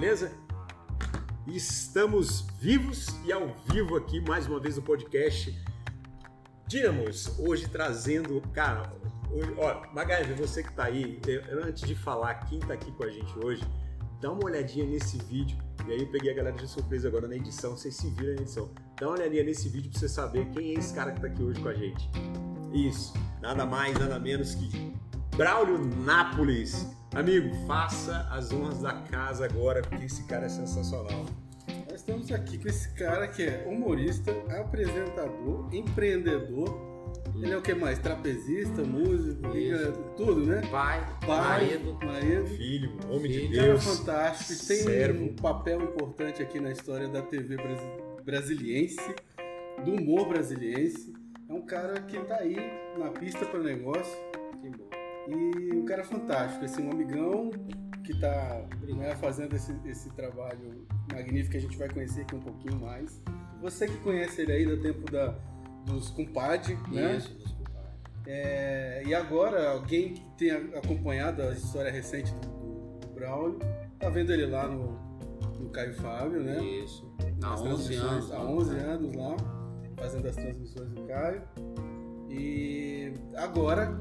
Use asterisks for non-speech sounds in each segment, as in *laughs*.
beleza? Estamos vivos e ao vivo aqui mais uma vez no podcast Dínamos, hoje trazendo, cara, ó, Magalhães, você que tá aí, eu, antes de falar quem tá aqui com a gente hoje, dá uma olhadinha nesse vídeo, e aí eu peguei a galera de surpresa agora na edição, vocês se viram na edição, dá uma olhadinha nesse vídeo pra você saber quem é esse cara que tá aqui hoje com a gente. Isso, nada mais, nada menos que Braulio Nápoles. Amigo, faça as honras da casa agora, porque esse cara é sensacional. Nós estamos aqui com esse cara que é humorista, apresentador, empreendedor. Ele é o que mais? Trapezista, músico, liga, tudo, né? Pai, Pai, marido, marido. Filho, homem de Filho. Cara Deus. fantástico, tem servo. um papel importante aqui na história da TV brasi- brasiliense, do humor brasiliense. É um cara que tá aí na pista para negócio. E um cara fantástico, esse um amigão que tá né, fazendo esse, esse trabalho magnífico que a gente vai conhecer aqui um pouquinho mais. Você que conhece ele aí do tempo da, dos compadre, né? Isso, desculpa. É, e agora, alguém que tenha acompanhado a história recente do, do Braulio, tá vendo ele lá no, no Caio Fábio, né? Isso. Há As 11 transmissões- anos. Há 11 anos lá, fazendo as transmissões do Caio. E agora,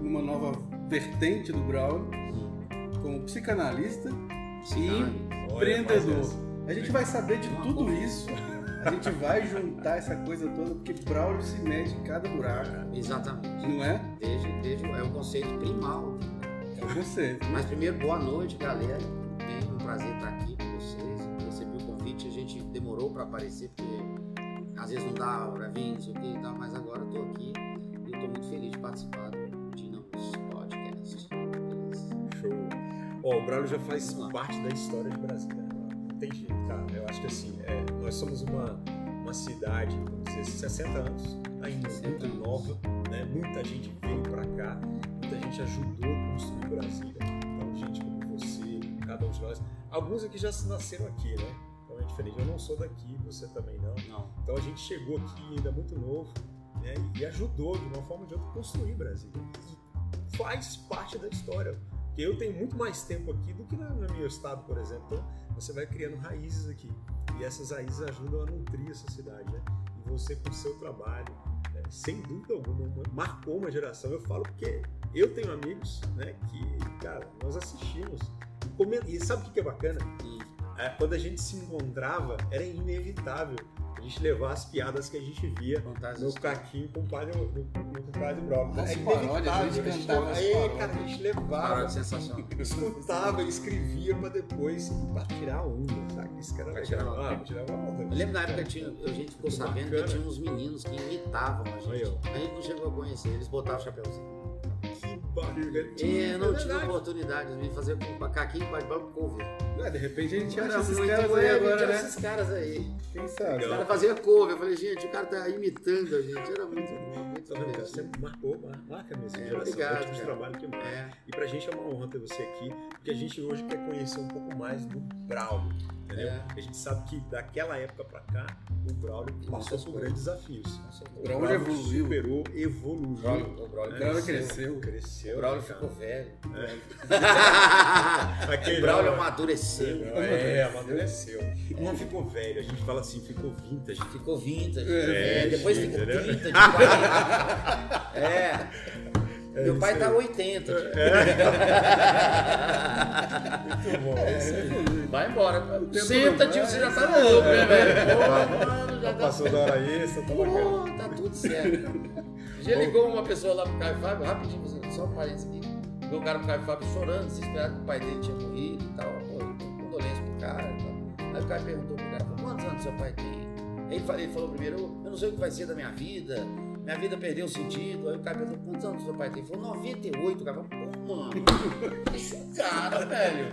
numa nova vertente do Braulio, como psicanalista Sim. e Olha, empreendedor. mas A gente vai saber de Uma tudo boa. isso. A gente vai juntar essa coisa toda, porque Braulio se mete em cada buraco, Exatamente. não é? Desde, desde, é o conceito primal. É você. Mas primeiro, boa noite, galera. É um prazer estar aqui com vocês. Recebi o convite, a gente demorou para aparecer, porque às vezes não dá hora vir, não sei o que e tal, mas agora eu tô aqui e tô muito feliz de participar do Ó, o Braulio já faz parte da história de Brasília. né? Não tem jeito, cara. Eu acho que assim, é, nós somos uma, uma cidade, vamos dizer, 60 anos, ainda 60 muito anos. nova, né? Muita gente veio pra cá, muita gente ajudou a construir Brasília. Então, gente como você, cada um de nós. Alguns aqui já nasceram aqui, né? Então é diferente. Eu não sou daqui, você também não. Não. Então a gente chegou aqui ainda muito novo né, e ajudou de uma forma ou de outra a construir Brasília. E faz parte da história. Porque eu tenho muito mais tempo aqui do que na- no meu estado, por exemplo. Então você vai criando raízes aqui. E essas raízes ajudam a nutrir essa cidade. Né? E você, com o seu trabalho, né, sem dúvida alguma, uma- marcou uma geração. Eu falo porque eu tenho amigos né, que, cara, nós assistimos. E E sabe o que é bacana? Hum. É, quando a gente se encontrava, era inevitável a gente levar as piadas que a gente via as no caquinho com o padre, no, no compadre Brown. As É paródias, a gente inevitável. cantava as aí, paródias. cara, a gente levava, sensacional. escutava, escrevia pra depois pra tirar a onda, sabe? Isso que era Pra legal. tirar. Ah, pra tirar a onda. Eu lembro na época tinha, a gente ficou sabendo bacana. que tinha uns meninos que imitavam a Aí, gente. ó. A gente não chegou a conhecer, eles botavam o chapéuzinho. Bacana. E eu não É tive oportunidade de fazer com macaquinho para o cover. É, de repente a gente acha esses muito caras aí agora, né? esses caras aí. Quem sabe? O Legal. cara fazia cover. Eu falei, gente, o cara tá imitando a gente. Era muito bom, Tá vendo, cara? Você marcou, mar- marca mesmo É, geração. obrigado, é o tipo trabalho que marca. É, E pra gente é uma honra ter você aqui, porque a gente hoje quer conhecer um pouco mais do Braulio, entendeu? É. A gente sabe que daquela época pra cá, o Braulio passou por grandes desafios. O Braulio evoluiu. superou, evoluiu. O Braulio, o Braulio O Braulio cresceu. cresceu. O Braulio ficou velho. *laughs* Aquele O Braulio não, amadureceu. É, amadureceu. Não ficou velho, a gente fala assim, ficou vintage. Ficou vintage. É, É, depois ficou entendeu? 30 de 40. É. Meu pai tá aí. 80. tipo. Muito bom. é. Vai embora. Senta, tio, você já tá louco, né, velho? Pô, mano, já tá. Passou da hora extra, tá. Pô, tá tudo certo. Já ligou uma pessoa lá pro Caio Fábio, rapidinho, só um parênteses aqui. Ligou o cara pro Caio Fábio chorando, desesperado que o pai dele tinha morrido e tal. Pô, condolência pro cara e tal. Aí o cara perguntou pro cara, quantos anos seu pai tem? Ele falou primeiro, eu não sei o que vai ser da minha vida, minha vida perdeu sentido. Aí o cara perguntou, quantos anos seu pai tem? Ele falou, 98. O cara falou, pô, mano, *laughs* deixa o cara, velho.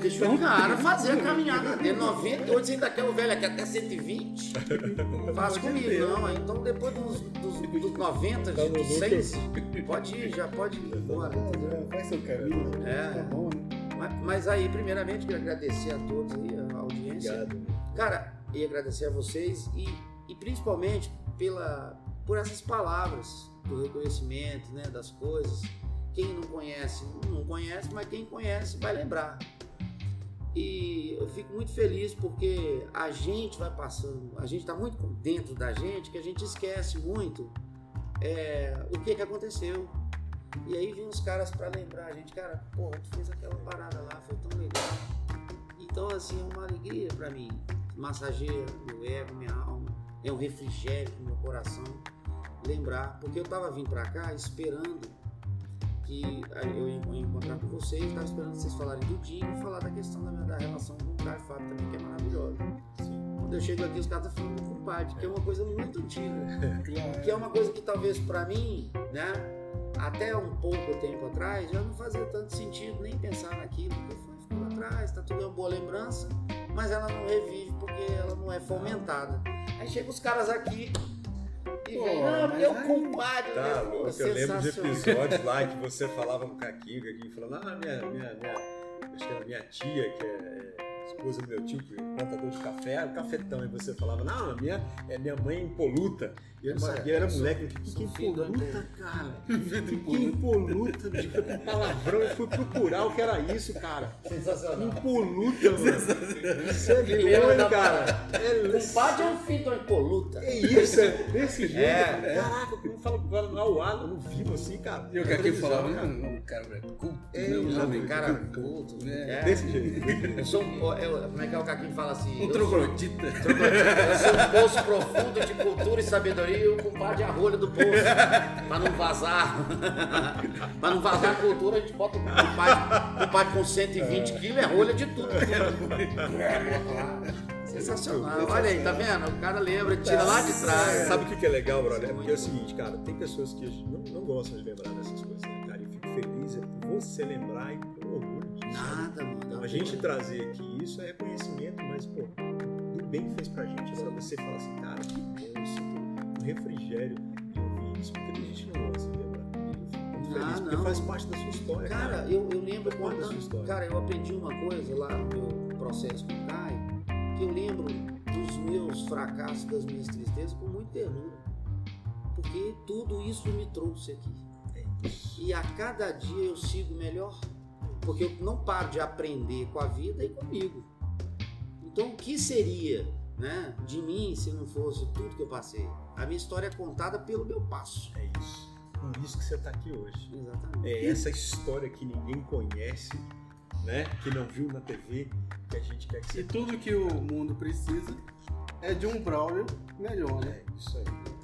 Deixa o cara *laughs* fazer a caminhada dele. 98, você ainda quer o velho aqui até 120? *laughs* Faz comigo, não. Então depois dos, dos, dos 90, Tá no dos 100, pode ir, já pode ir embora. entendeu? Faz seu caminho. É. Tá bom, né? Mas, mas aí, primeiramente, queria agradecer a todos aí, a audiência. Obrigado. Cara, e agradecer a vocês e, e principalmente pela, por essas palavras do reconhecimento né, das coisas. Quem não conhece, não conhece, mas quem conhece vai lembrar. E eu fico muito feliz porque a gente vai passando, a gente está muito dentro da gente que a gente esquece muito é, o que, que aconteceu. E aí vem os caras para lembrar a gente, cara, pô, tu fez aquela parada lá, foi tão legal. Então, assim, é uma alegria para mim. Massageia meu ego, minha alma, é um refrigério pro meu coração. Lembrar, porque eu tava vindo para cá esperando que eu ia encontrar com vocês, estava esperando vocês falarem do Dinho e falar da questão da, minha, da relação com o Caio Fábio também, que é maravilhosa. Sim. Quando eu chego aqui, os caras estão falando do compadre, que é uma coisa muito antiga. *laughs* Que é uma coisa que talvez para mim, né, até um pouco tempo atrás, já não fazia tanto sentido nem pensar naquilo, porque foi, ficou atrás, tá tudo uma boa lembrança, mas ela não revive porque ela não é fomentada. Aí chega os caras aqui, e Pô, vem, não, meu aí... compadre. Tá, né? louco, eu lembro de episódios lá que você falava com o Caquinho, Caquinho falando, ah, minha, minha, minha, acho que era minha tia, que é, é esposa do meu tio, que é plantador de café, era cafetão. E você falava, não, minha, é minha mãe impoluta. E eu, é, eu era moleque, que, que impoluta, cara? Que impoluta, tipo, com palavrão. Eu fui procurar o que era isso, cara. Sensacional. Impoluta, mano. Isso é doido, cara. *laughs* É, Compadre é um fito impoluta. É isso, é desse jeito. É, Caraca, como fala agora no ar, no vivo assim, cara. E o que aqui falava, não, cara, é culto. É, não, cara, culto. É. Desse jeito. Eu sou, eu, como é que é o Caquinho fala assim? Um troglodita. Eu sou um poço profundo de cultura e sabedoria e o compadre a rolha do poço. pra não vazar. pra não vazar a cultura, a gente bota o compadre, compadre com 120 quilos, é rolha de tudo. Sensacional. Olha aí, tá vendo? O cara lembra, tira lá de trás. Sabe o que é legal, brother? Porque é o seguinte, cara, tem pessoas que não, não gostam de lembrar dessas coisas, né, cara? E fico feliz é por você lembrar e. Nada, mano. A gente trazer aqui isso é reconhecimento, mas, pô, do bem que fez pra gente. Agora você fala assim, cara, que bom isso, um refrigério de ouvir isso, porque a gente não gosta de lembrar. Muito feliz, ah, porque faz parte da sua história. Cara, cara. Eu, eu lembro quando. Cara, eu aprendi uma coisa lá no meu processo com o Caio, que eu lembro dos meus fracassos, das minhas tristezas com muita ternura. Porque tudo isso me trouxe aqui. É e a cada dia eu sigo melhor porque eu não paro de aprender com a vida e comigo. Então, o que seria né, de mim se não fosse tudo que eu passei? A minha história é contada pelo meu passo. É isso. Por isso que você está aqui hoje. Exatamente. É essa história que ninguém conhece, né, que não viu na TV, que a gente quer que você. E tudo que o mundo precisa é de um Braulio melhor, né? É isso aí.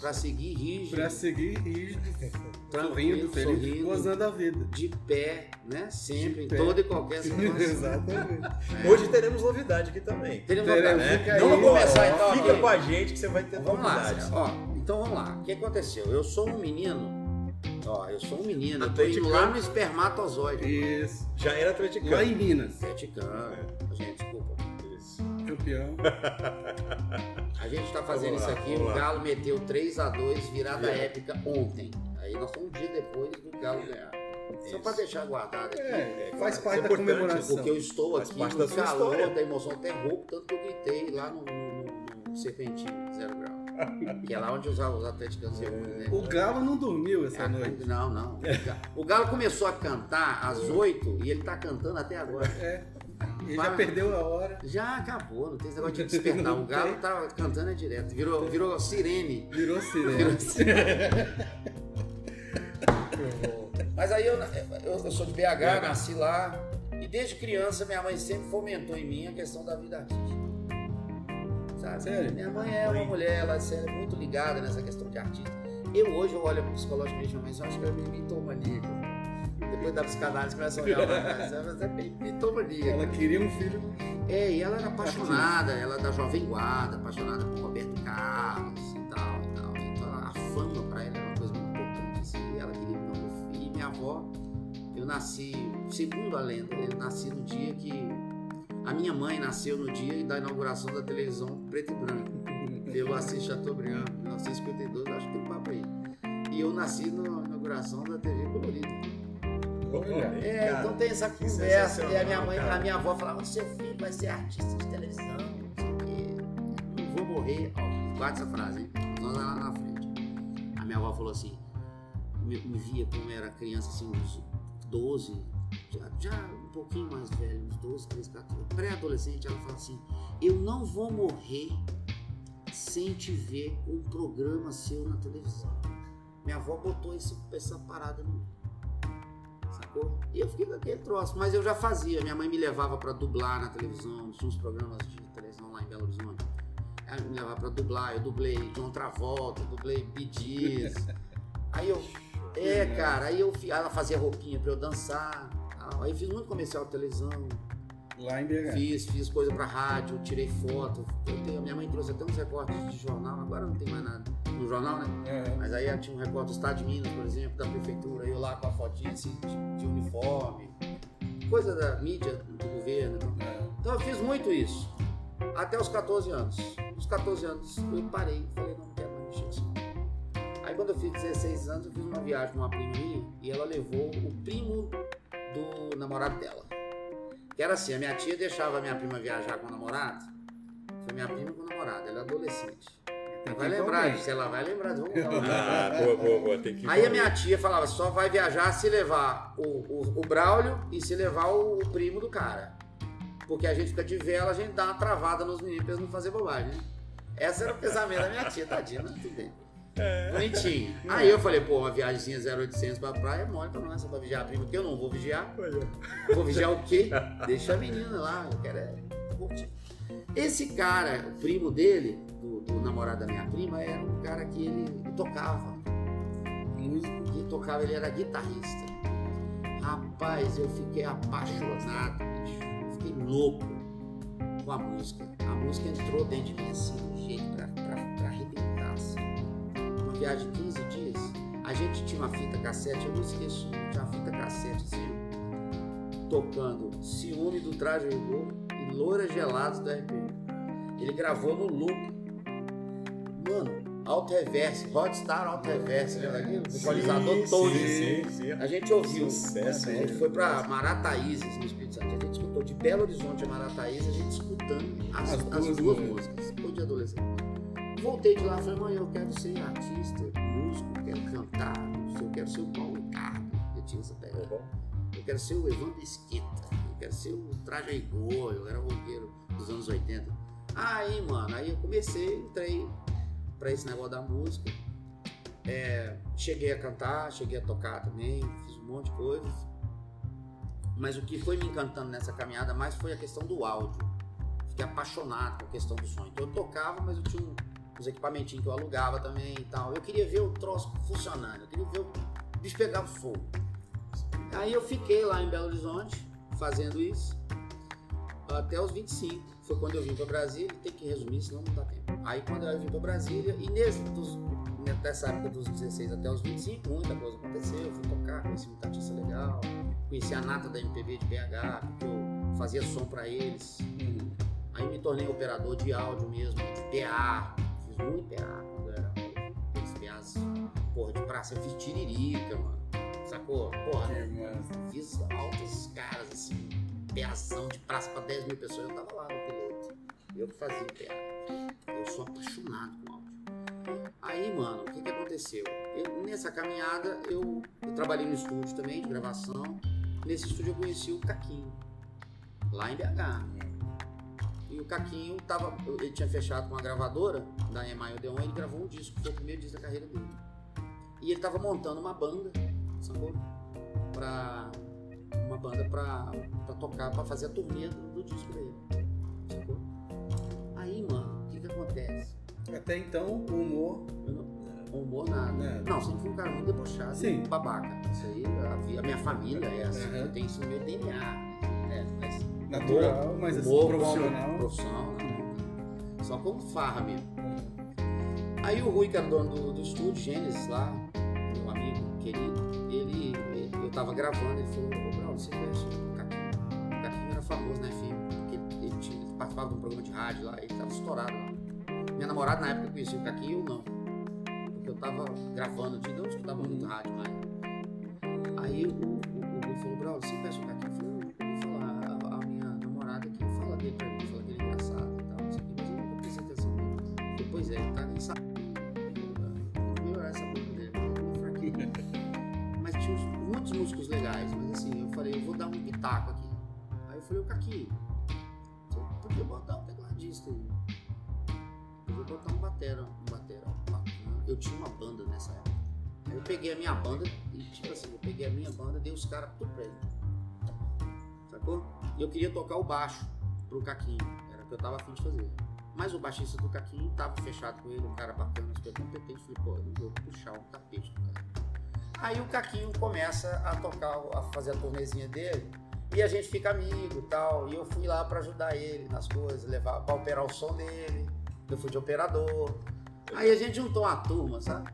Para seguir rígido. Para seguir rígido. *laughs* sorrindo, feliz, sorrindo, gozando a vida. De pé, né? Sempre, de em toda e qualquer situação. Exatamente. É. Hoje teremos novidade aqui também. Teremos novidade. Né? Não vamos começar então. Fica aqui. com a gente que você vai ter vamos novidades. Lá, ó, então vamos lá. O que aconteceu? Eu sou um menino. Ó, eu sou um menino, eu tô indo lá no espermatozoide. Isso. Já era atleticano. Lá em Minas. Atleticano. É. Gente, desculpa. Campeão. A gente está fazendo isso aqui. O Galo meteu 3 a 2 virada é. épica ontem. Aí nós estamos um dia depois do Galo ganhar. Só para deixar guardado aqui. É, é faz parte é da comemoração. Porque eu estou aqui no da calor história. da emoção até rouco, tanto que eu gritei lá no, no, no Serpentino, zero grau. *laughs* que é lá onde os, os atleticanos se né? O Galo não dormiu essa é, noite. Não, não. O Galo começou a cantar às oito e ele está cantando até agora. É. Ele já perdeu a hora. Já acabou, não tem esse negócio de *laughs* despertar. O galo tá cantando é direto. Virou, virou sirene. Virou sirene. Virou *laughs* sirene. Mas aí eu, eu, eu, sou de BH, nasci lá. E desde criança minha mãe sempre fomentou em mim a questão da vida artística. Sabe? Sério? Minha mãe é uma mulher, ela é muito ligada nessa questão de artista. Eu hoje eu olho psicologicamente, mas eu acho que é mitomania. Depois da psicanálise começa a olhar mas é. Ela queria um filho. É, e ela era apaixonada, ela é da Jovem Guarda, apaixonada por Roberto Carlos e tal e tal. Então a fama pra ela era uma coisa muito importante. Assim, e ela queria meu filho. E minha avó, eu nasci, segundo a lenda, eu nasci no dia que. A minha mãe nasceu no dia da inauguração da televisão preto e branco, pelo Assis Chateaubriand, 1952, acho que tem um papo aí. E eu nasci na inauguração da TV colorida. É, cara, então tem essa conversa. E a minha mãe, cara. a minha avó falava: seu filho vai ser artista de televisão, não sei o quê. Não vou morrer. Ó, guarda essa frase, hein? Nós lá na frente. A minha avó falou assim: me, me via como era criança, assim, uns 12, já, já um pouquinho mais velho, uns 12, 13, 14, pré-adolescente, ela fala assim: Eu não vou morrer sem te ver um programa seu na televisão. Minha avó botou esse, essa parada no E eu fiquei com aquele troço, mas eu já fazia. Minha mãe me levava para dublar na televisão, tinha uns programas de televisão lá em Belo Horizonte. Ela me levava para dublar, eu dublei John Travolta, dublei Gees. *laughs* Aí eu, é, cara, aí eu, ela fazia roupinha para eu dançar. Aí fiz muito comercial de televisão, Lá em BH. Fiz, fiz coisa pra rádio, tirei foto. Tenho, minha mãe trouxe até uns recortes de jornal, agora não tem mais nada no jornal, né? É. Mas aí tinha um recorte do Estado de Minas, por exemplo, da prefeitura, eu lá com a fotinha assim, de, de uniforme, coisa da mídia do governo. Então. É. então eu fiz muito isso, até os 14 anos. Os 14 anos eu parei, falei, não, não quero mais mexer nisso. Aí quando eu fiz 16 anos, eu fiz uma viagem com uma prima minha e ela levou o primo do namorado dela. Que era assim, a minha tia deixava a minha prima viajar com o namorado. Foi minha prima com o namorado, ela é adolescente. Ela vai lembrar disso, ela vai lembrar disso. *laughs* Ah, boa, boa, boa. Tem que ir Aí a minha tia falava, só vai viajar se levar o, o, o Braulio e se levar o, o primo do cara. Porque a gente fica de vela, a gente dá uma travada nos meninos pra eles não fazer bobagem, né? Essa era o pensamento da minha tia, tadinha, mas tudo bem. Bonitinho. Aí eu falei, pô, uma viagemzinha 0800 pra praia é mole pra nós, só pra vigiar a prima, que eu não vou vigiar. Olha. Vou vigiar o quê? Deixa a menina lá, eu quero é curtir. Esse cara, o primo dele, do, do namorado da minha prima, era um cara que ele, tocava. Músico. Ele tocava, ele era guitarrista. Rapaz, eu fiquei apaixonado, bicho. Eu fiquei louco com a música. A música entrou dentro de mim assim, viagem de 15 dias, a gente tinha uma fita cassete, eu não esqueço, tinha uma fita cassete assim, tocando Ciúme do Traje Rigor e Louras Gelados do RP. Ele gravou no loop. Mano, alto reverse, Hotstar alto reverse, lembra daquilo? O equalizador todo. Sim, sim. A gente ouviu. Sucesso, a hein? gente foi pra Marataízes, no Espírito Santo. A gente escutou de Belo Horizonte a Marataízes, a gente escutando as, As as duas duas, músicas. Voltei de lá e falei, mãe, eu quero ser artista, músico, quero cantar, eu quero ser o Paulo Ricardo. Eu tinha essa pegada. Eu quero ser o Evandro Mesquita, eu quero ser o Traje Rigor, eu era roqueiro dos anos 80. Aí, mano, aí eu comecei, entrei pra esse negócio da música. É, cheguei a cantar, cheguei a tocar também, fiz um monte de coisas. Mas o que foi me encantando nessa caminhada mais foi a questão do áudio. Fiquei apaixonado com a questão do som. Então eu tocava, mas eu tinha um- uns equipamentinhos que eu alugava também e tal. Eu queria ver o troço funcionando, eu queria ver o bicho pegar fogo. Aí eu fiquei lá em Belo Horizonte fazendo isso até os 25. Foi quando eu vim para Brasília, tem que resumir, senão não dá tempo. Aí quando eu vim para Brasília, e nesse, dos, nessa época dos 16 até os 25, muita coisa aconteceu. Eu fui tocar, conheci muita artista legal, conheci a nata da MPB de BH, porque eu fazia som para eles. Aí me tornei operador de áudio mesmo, de PA. Muito PA quando era novo. Aqueles PAs, porra, de praça. Eu fiz tiririca, mano. Sacou? Porra, massa. fiz altos caras, assim, PAção de praça pra 10 mil pessoas. Eu tava lá no piloto. Eu que fazia PA. Eu sou apaixonado com áudio. Aí, mano, o que que aconteceu? Eu- nessa caminhada, eu, eu trabalhei no estúdio também, de gravação. Nesse estúdio eu conheci o Caquinho, lá em BH. E o Caquinho tava, ele tinha fechado com uma gravadora da EMI Odeon, ele gravou um disco, foi o primeiro disco da carreira dele. E ele tava montando uma banda, sacou? Pra. Uma banda pra, pra tocar, pra fazer a turnê do, do disco dele. Sacou? Aí, mano, o que que acontece? Até então, o humor. Não, humor nada. Nada. Não, sempre fui um cara muito debochado, Sim. babaca. Isso aí, a, a minha família é assim, eu tenho isso no meu DNA. né? Mas Natural, mas assim, humor profissional. profissional, não. Só como farra mesmo. Aí o Rui, que era dono do, do estúdio, Gênesis lá, meu amigo querido, ele, ele- eu tava gravando, ele falou, ô Brau, você conhece o Caquinho? O Caquinho era famoso FM, porque ele, ele tinha- ele participava de um programa de rádio lá, ele tava estourado lá. Minha namorada na época conhecia o Caquinho, eu não. Porque eu tava gravando, eu não escutava muito rádio mais. Aí o, o, o Rui falou, Brau, você conhece o Caquinho? É, ele tá melhorar essa boca dele, é. *laughs* Mas tinha muitos músicos legais, mas assim, eu falei, eu vou dar um pitaco aqui. Aí eu falei, o Caquinho, você podia botar um tecladista aí. Podia botar um batera, um batera. Eu tinha uma banda nessa época. Aí eu peguei a minha banda e, tipo assim, eu peguei a minha banda, dei os caras tudo pra ele. Sacou? E eu queria tocar o baixo pro Caquinho. Era o que eu tava afim de fazer. Mas o baixista do Caquinho tava fechado com ele, um cara bacana, super competente. Falei, pô, eu vou puxar um tapete do cara. Aí o Caquinho começa a tocar, a fazer a turnezinha dele. E a gente fica amigo tal. E eu fui lá pra ajudar ele nas coisas, levar pra operar o som dele. Eu fui de operador. Aí a gente juntou uma turma, sabe?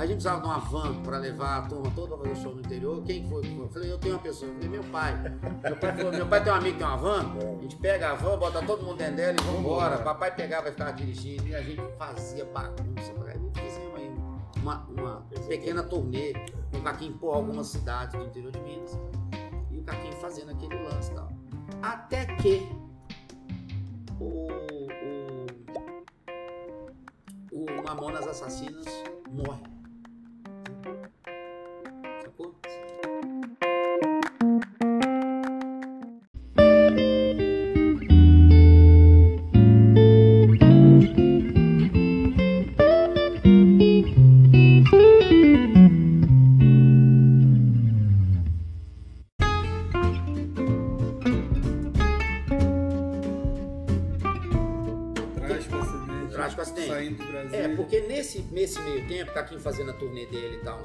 A gente precisava de uma van para levar a turma toda para fazer show no interior. Quem foi? Eu falei, eu tenho uma pessoa. Eu falei, meu pai. Meu pai, falou, meu pai tem um amigo que tem uma van. A gente pega a van, bota todo mundo dentro dela e vamos embora. Papai pegava e ficava dirigindo. E a gente fazia bagunça. Aí fizemos aí uma, uma pequena turnê com o Caquinho por algumas cidades do interior de Minas. E o Caquinho fazendo aquele lance e tal. Até que o, o, o Mamonas Assassinas morre.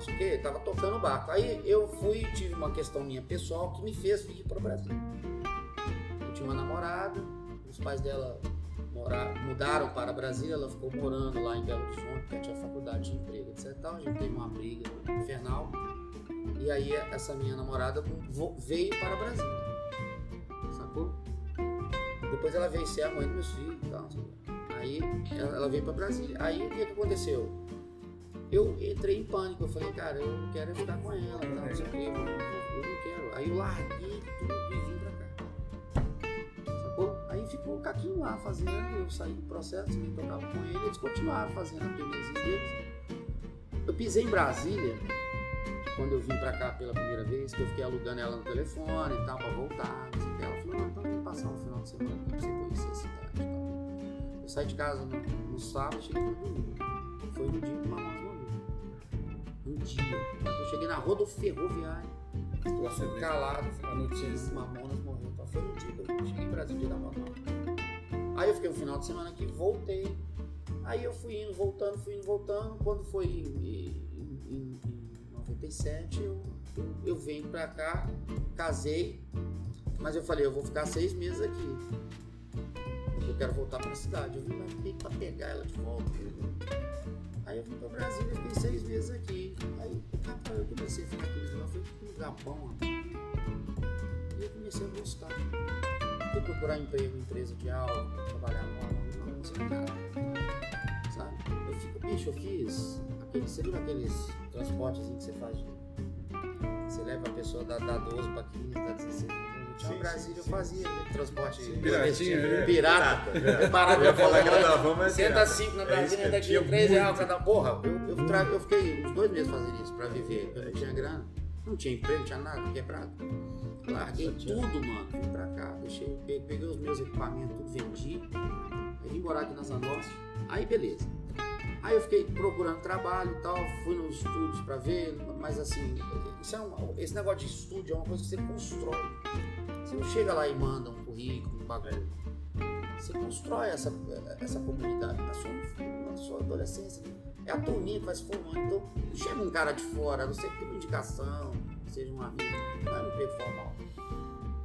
Sei o quê, tava tocando o barco. Aí eu fui, tive uma questão minha pessoal que me fez vir para o Brasil. Eu tinha uma namorada, os pais dela mudaram para Brasília, ela ficou morando lá em Belo Horizonte, porque tinha faculdade, tinha emprego, etc. e tal. A gente teve uma briga infernal. E aí essa minha namorada veio para Brasília. Sacou? Depois ela veio ser a mãe dos meus filhos e tal. Aí ela, veio para Brasília. Aí o que aconteceu? Eu entrei em pânico. Eu falei, cara, eu não quero ficar com ela, tal, não sei o quê, eu, não- quero. Aí eu larguei tudo e vim pra cá. Sacou? Aí ficou o Caquinho lá fazendo, eu saí do processo, nem tocava com ele, eles continuaram fazendo a turnezinha deles. Eu pisei em Brasília, quando eu vim pra cá pela primeira vez, que eu fiquei alugando ela no telefone e tal, pra voltar, não sei o que. Ela falou, não, então vamos passar um final de semana aqui pra você conhecer a cidade. Eu saí de casa no, no sábado, cheguei no domingo. Foi no dia que morreu. Um dia. Eu cheguei na rua do ferroviário, O acidente. calado, A notícia. Mamonas morreu. Então foi no dia que eu cheguei em Brasília, dia da Mamonas. Aí eu fiquei um final de semana aqui, voltei. Aí eu fui indo, voltando, fui indo, voltando. Quando foi em, em, em- em 97, eu, eu, venho pra cá, casei. Mas eu falei, eu vou ficar seis meses aqui. Eu quero voltar pra cidade. Eu vim meio pra pegar ela de volta. Aí eu fui pra Brasília, fiquei seis meses aqui. Aí, eu comecei a ficar aqui lá, foi um lugar bom. E eu comecei a gostar. Fui procurar emprego, empresa de aula, trabalhar lá, não, não sei nada. Sabe? Eu fico, bicho, eu fiz aquele, você viu aqueles transportes que você faz? Você leva a pessoa da, da 12 pra 15, da 16. Eu tinha Sim, Brasília, sim, eu sim. fazia aquele transporte Piratinha, né? pirata. É. Eu parava Eu ia na falar que era da mas Senta cinco na É Brasília, mesmo, daqui tinha 3 reais cada. Porra, eu, eu, tra- eu fiquei uns dois meses fazendo isso pra viver. Eu não tinha grana, não tinha emprego, não tinha nada, quebrado. Larguei tudo, mano. Vim pra cá, deixei, pe- peguei os meus equipamentos, tudo vendi. Aí vim morar aqui na Zanorte. Aí beleza. Aí eu fiquei procurando trabalho e tal, fui nos estúdios pra ver, mas assim, isso é um- esse negócio de estúdio é uma coisa que você constrói. Você não chega lá e manda um currículo, um bagulho. Você constrói essa, essa comunidade na sua, na sua adolescência. É a turminha que vai se formando. Então, não chega um cara de fora, não ser que uma indicação, seja um amigo, não é um emprego formal.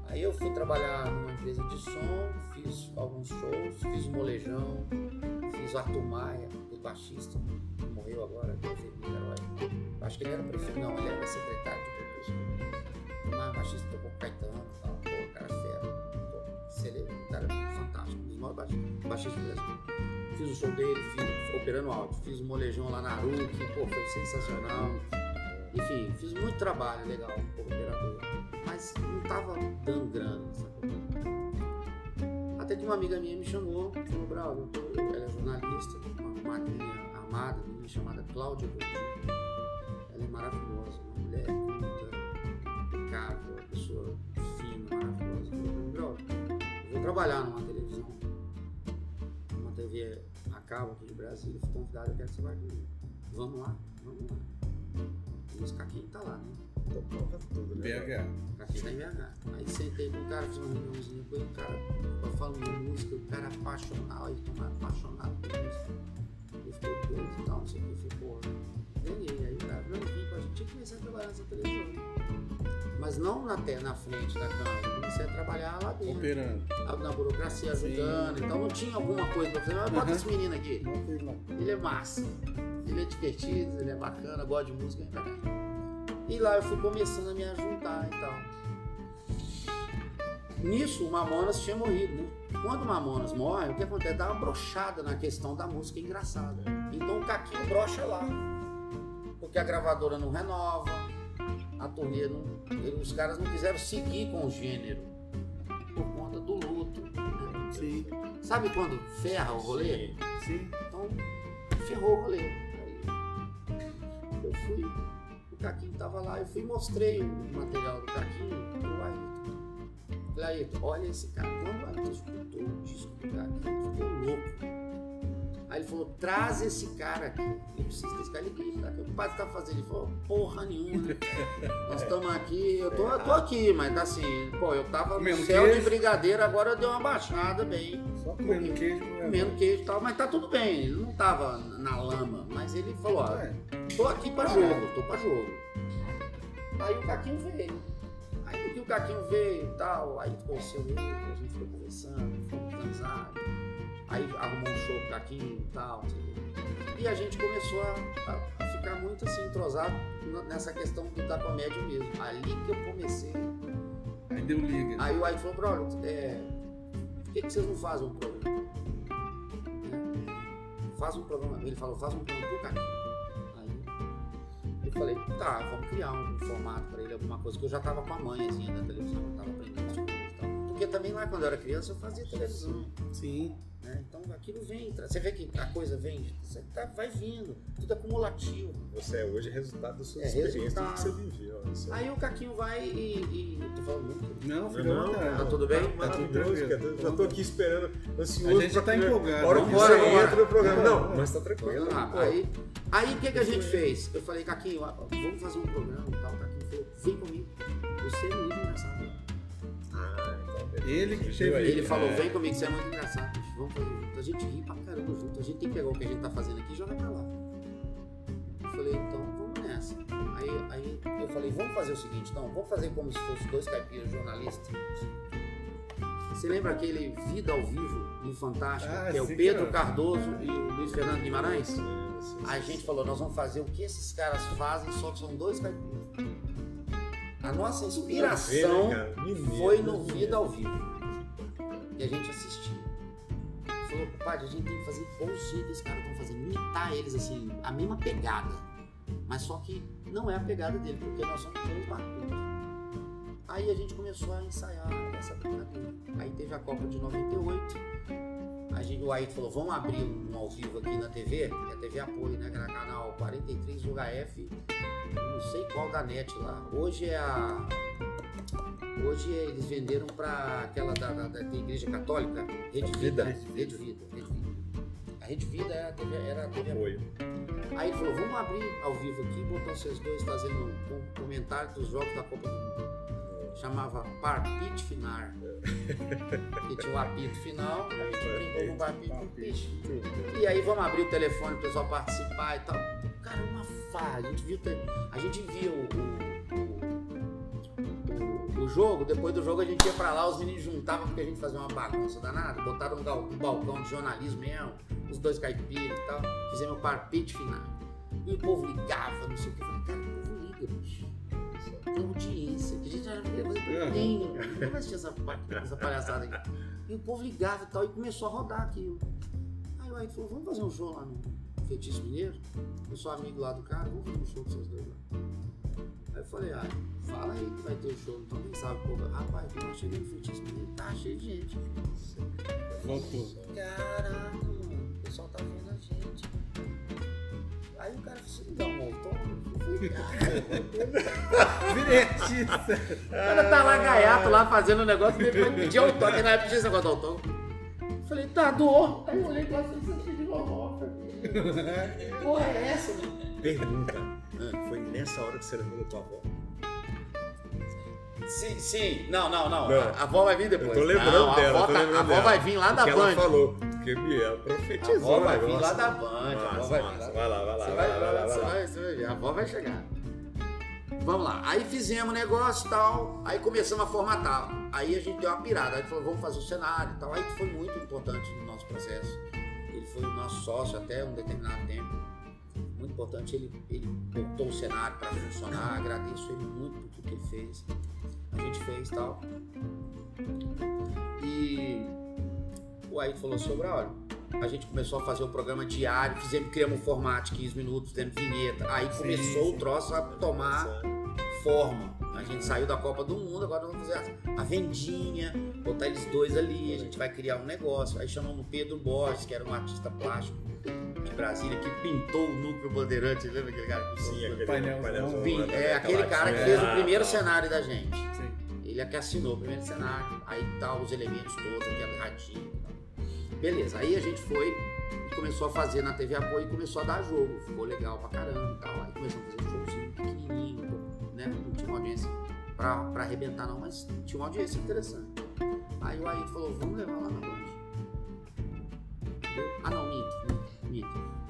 Aí eu fui trabalhar numa empresa de som, fiz alguns shows, fiz o molejão, fiz o Arthur Maia, o baixista, que morreu agora, que é o herói. Acho que ele era prefeito, não, ele era secretário de cultura. Mas o baixista tocou com Caetano ele é um cara fantástico, um dos maiores baixistas. Fiz o show dele, fiz, operando áudio, fiz o molejão lá na Aru, que pô, foi sensacional. Enfim, fiz muito trabalho legal por operador, mas não tava dando grana, sacou? Até que uma amiga minha me chamou, falou, Brau, ela é jornalista, uma madrinha amada, minha chamada Cláudia Godinho. Ela é maravilhosa, uma mulher bonita, impecável, uma pessoa fina, maravilhosa culta, trabalhar numa televisão, numa TV a cabo aqui de Brasília, fui convidado, eu quero que você vai comigo. Vamos lá, vamos lá. E os Caquinho tá lá, né? Tocava tudo, né? BH. Caqui tá em BH. Aí sentei com o cara, fiz uma reuniãozinha com ele, o cara eu falando de música, o cara apaixonado, aí como apaixonado por música. Eu fiquei doido e tal, não sei o que, eu falei, porra, ganhei. Aí o cara, não, vim com a gente, tinha que começar a trabalhar nessa televisão. Mas não na, te- na frente da câmera, eu comecei a trabalhar lá dentro. Operando. Na burocracia, Sim. ajudando. Então não tinha alguma coisa pra fazer. Mas bota esse menino aqui. Ele é massa. Ele é divertido, ele é bacana, gosta de música, cá. E lá eu fui começando a me ajuntar e tal. Nisso o Mamonas tinha morrido, né? Quando o Mamonas morre, o que acontece? Dá uma brochada na questão da música engraçada. Então o Caquinho brocha lá. Porque a gravadora não renova, a turnê não. Os caras não quiseram seguir com o gênero. Por conta do luto. né? Sim, Sabe quando ferra o rolê? sim. Então, ferrou o rolê. Aí, eu fui, o Caquinho tava lá, eu fui e mostrei o material do Caquinho pro Ayrton. Falei, Ayrton, olha esse cara. Quando o Ayrton escutou o disco do Caquinho, ficou louco. Aí ele falou, traz esse cara aqui. Eu preciso desse cara. Ele liguei, o que o padre tá fazendo? Ele falou, porra nenhuma. Nós estamos aqui, eu tô, eu tô aqui, mas assim, pô, eu tava no Comendo céu de queijo. brigadeiro, agora deu uma baixada bem Só comendo queijo não é. comendo queijo e tal, mas tá tudo bem, ele não tava na lama, mas ele falou, ó, É. tô aqui pra jogo, tô pra jogo. Aí o Caquinho veio. Aí o Caquinho veio e tal, aí conheceu ele, a gente foi conversando, fomos transar. Aí arrumou um show Caquinho e tal. E a gente começou a, a- ficar muito assim, entrosado nessa questão do- da comédia mesmo. Ali que eu comecei. Aí deu liga. Aí o Ayrton falou, brother, é, por que, que vocês não fazem um programa? Né? Faz um programa. Ele falou, faz um programa pro Caquinho. Aí eu falei, tá, vamos criar um formato pra ele, alguma coisa, que eu já tava com a mãezinha da televisão, eu tava aprendendo as coisas. Porque também lá quando eu era criança eu fazia televisão. Sim. Né? Então aquilo vem, você vê que a coisa vem, você tá, vai vindo, tudo acumulativo. Você é hoje resultado da sua É, experiência, do que você viveu. É- Aí o Caquinho vai e. e tô falando muito. Não, fica Não, vontade. Tá tudo bem? Tá Tá tudo tranquilo. Já tô aqui esperando, ansioso. A gente já pra tá empolgado. A hora que Vambora, você vambora. entra no programa. Não, Vambora. mas tá tranquilo. Lá. Aí, aí o que, que a gente fez? Eu falei, Caquinho, vamos fazer um programa e tal. O Caquinho falou, vem comigo. Você é muito engraçado. Ele que teve-. Ele falou, É. vem comigo, você é muito engraçado. bicho. Vamos fazer junto. A gente ri pra caramba junto. A gente tem que pegar o que a gente tá fazendo aqui e jogar pra lá. Eu falei, então vamos nessa. Aí, aí eu falei, vamos fazer o seguinte, então, vamos fazer como se fossem dois caipiras jornalistas. Você lembra aquele Vida ao Vivo no Fantástico, Ah, que é o sim, Pedro cara. Cardoso e o Luiz Fernando Guimarães? Sim, sim, A gente falou, nós vamos fazer o que esses caras fazem, só que são dois caipiras. A nossa Ver, inspiração né, cara? Mineiro, foi no. Vida ao Vivo. E a gente assistiu. Falou, padre, a gente tem que fazer igualzinho que esses caras estão fazendo. Imitar eles, assim, a mesma pegada. Mas só que não é a pegada dele, porque nós somos dois barbudos. Aí a gente começou a ensaiar essa brincadeira. Aí teve a Copa de 98. A gente, o Ayrton falou, vamos abrir um ao vivo aqui na TV, que é a TV Apoio, né? Que era canal 43 UHF, não sei qual da net lá. Hoje é a. Hoje eles venderam pra aquela da, da, da igreja católica, Rede Vida. Vida. Rede Vida, Rede Vida. A Rede Vida era a TV, era a TV Apoio. Aí ele falou, vamos abrir ao vivo aqui, botar vocês dois fazendo um com- comentário dos jogos da Copa do Mundo. Chamava Parpite Finar. *laughs* que tinha o apito final, a gente brincou com o parpite com o. E aí vamos abrir o telefone pro pessoal participar e tal. Cara, uma farra. A gente viu, a gente via o, o, o- o jogo, depois do jogo a gente ia pra lá, os meninos juntavam porque a gente fazia uma bagunça danada, botaram um, gal- um balcão de jornalismo mesmo, os dois caipiras e tal, fizemos o parpite final. E o povo ligava, não sei o que. Eu falei, cara, o povo liga, bicho. Audiência, que a gente Uhum. tem, não vai assistir essa, essa palhaçada aí. E o povo ligava e tal, e começou a rodar aquilo. Aí o Ayrton falou, vamos fazer um show lá no Feitiço Mineiro? Eu sou amigo lá do cara, vamos fazer um show com vocês dois lá. Aí eu falei, ah, fala aí que vai ter o show, então quem sabe, pô, rapaz, quando eu cheguei no Feitiço Mineiro, tá cheio de gente. Voltou. Caraca, mano, o pessoal tá vendo a gente. Aí o cara falou assim, dá um Virei artista. o tá lá gaiato lá fazendo um negócio, depois me pediu autógrafo, na época tinha esse negócio do autógrafo. Falei, tá, doou. Aí eu olhei pra você, cheio de vovó. Que porra é essa, mano? Pergunta. Foi nessa hora que você lembrou da tua avó? Sim, sim. Não, não, não. Não. A, a avó vai vir Eu depois. tô lembrando não, a dela. avó, tô tá- lembrando a avó dela. vai vir lá da Porque ela Band. falou. Porque ela A profetizou. avó vai vir lá da Band. A avó vai vir. Vai lá, vai lá, Você vai vai, lá, vai lá, você vai ver. A avó vai chegar. Vamos lá. Aí fizemos o negócio e tal. Aí começamos a formatar. Aí a gente deu uma pirada. Aí falou, vamos fazer o cenário e tal. Aí foi muito importante no nosso processo. Ele foi o nosso sócio até um determinado tempo. Muito importante. Ele, ele botou o cenário para funcionar. Agradeço ele muito por tudo que ele fez. A gente fez e tal. E o Ayrton falou sobre, olha, a gente começou a fazer o programa diário, fizemos, criamos um formato de 15 minutos, fizemos vinheta. Aí começou sim. o troço a tomar forma. A gente saiu da Copa do Mundo, agora vamos fazer a vendinha, botar eles dois ali, a gente vai criar um negócio. Aí chamamos o Pedro Borges, que era um artista plástico de Brasília, que pintou o núcleo bandeirante, lembra aquele cara que pintou Sim, aquele Painelzão. painelzão, Pin- né, É aquele cara que fez o primeiro cenário da gente. Sim. Ele é que assinou o primeiro cenário, aí tá os elementos todos, aquele radinho. e tal. Beleza, aí a gente foi e começou a fazer na TV Apoio e começou a dar jogo. Ficou legal pra caramba e tal. Aí começamos a fazer um showzinho pequenininho, né? Uma audiência pra, pra arrebentar não, mas tinha uma audiência interessante. Aí o Ayrton falou, vamos levar lá na Band. Ah não, minto, minto.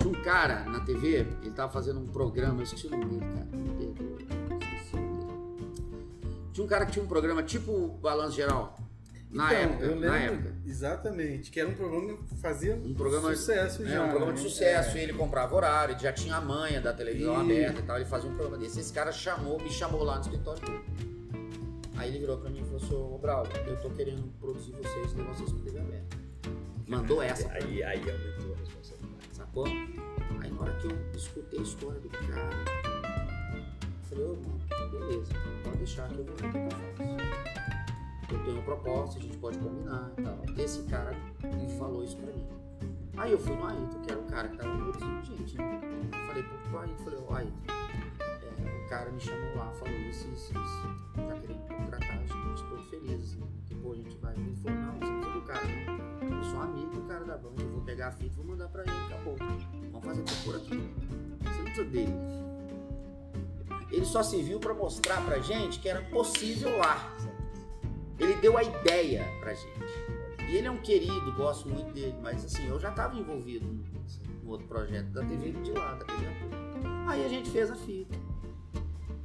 Tinha um cara na TV, ele tava fazendo um programa, eu esqueci o nome dele, cara. Tinha um cara que tinha um programa tipo Balanço Geral. Na Então, época, eu lembro, na época. exatamente, que era um programa que fazia Um programa- sucesso É, já. um programa né? de sucesso, ele comprava horário, ele já tinha a manha da televisão Isso. aberta e tal, ele fazia um programa desse. Esse cara chamou, me chamou lá no escritório dele. Aí ele virou pra mim e falou assim, ô Braulio, eu tô querendo produzir vocês e levar vocês pra TV aberta. Mandou essa. Aí, aí aumentou a responsabilidade. Sacou? Aí na hora que eu escutei a história do cara, eu falei, ô irmão, beleza, pode deixar que eu vou ver o que eu faço. Eu tenho uma proposta, a gente pode combinar e tal. Esse cara me falou isso pra mim. Aí eu fui no Ayrton, que era o cara que tava produzindo gente. né? Eu falei pro, Ayrton, falei, Ayrton, é, o cara me chamou lá, falou isso, isso, isso. Tá querendo contratar a gente, tô feliz, assim, que pô, a gente vai. Ele falou, não, você precisa do cara, não. Eu sou amigo do cara da banda, eu vou pegar a fita e vou mandar pra ele, acabou. Vamos fazer tudo por aqui. Você não precisa dele. Ele só serviu pra mostrar pra gente que era possível lá. Ele deu a ideia pra gente. E ele é um querido, gosto muito dele, mas assim, eu já tava envolvido no, outro projeto da TV de lá, TV Apoio. Aí a gente fez a fita.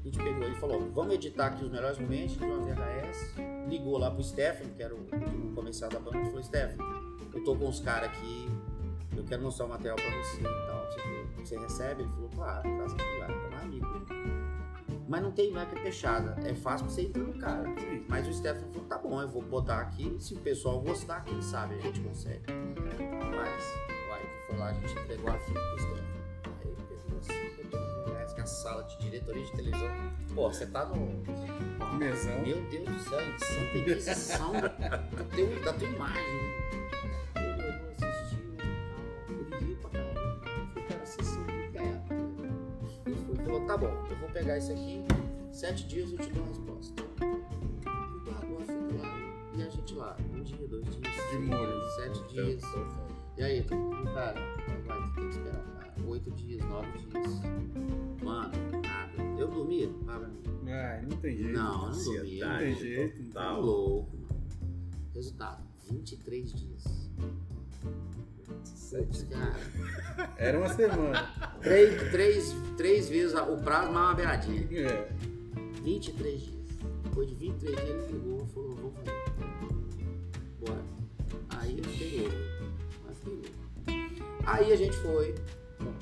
A gente pegou e falou, vamos editar aqui os melhores momentos de uma VHS. Ligou lá pro Stefano, que era o, o comercial da banda, e falou, Stefano, eu tô com os caras aqui, eu quero mostrar o material pra você e tal. Tipo, você recebe? Ele falou, claro, traz aqui, tá amigo. Mas não tem marca fechada, é fácil pra você entrar no cara. Mas o Stefano falou, tá bom, eu vou botar aqui, se o pessoal gostar, quem sabe a gente consegue. Mas, vai, foi lá, a gente entregou a fita pro Stefano. Aí ele pegou assim, botou no VHS, que a sala de diretoria de televisão. Pô, você tá no. Mesão. Meu Deus do céu, santa inquisição da, teu, da tua imagem. Falou, tá bom, eu vou pegar isso aqui, sete dias eu te dou a resposta. Ele guardou a fita lá e a gente lá, um dia, dois dias, De molho. sete dias. E aí, cara, vai ter que esperar, cara. Oito dias, nove dias. Mano, nada. Eu dormia? Ah, não tem jeito. Não, eu não dormia. Não tem jeito. Tá louco, mano. Resultado, 23 dias. Putz, cara. Era uma *laughs* semana. Três, três, três vezes o prazo mais uma beiradinha. É. 23 dias. Depois de 23 dias ele ligou e falou, vou fazer. Bora. Aí eu. Aí fiquei louco. Aí a gente foi,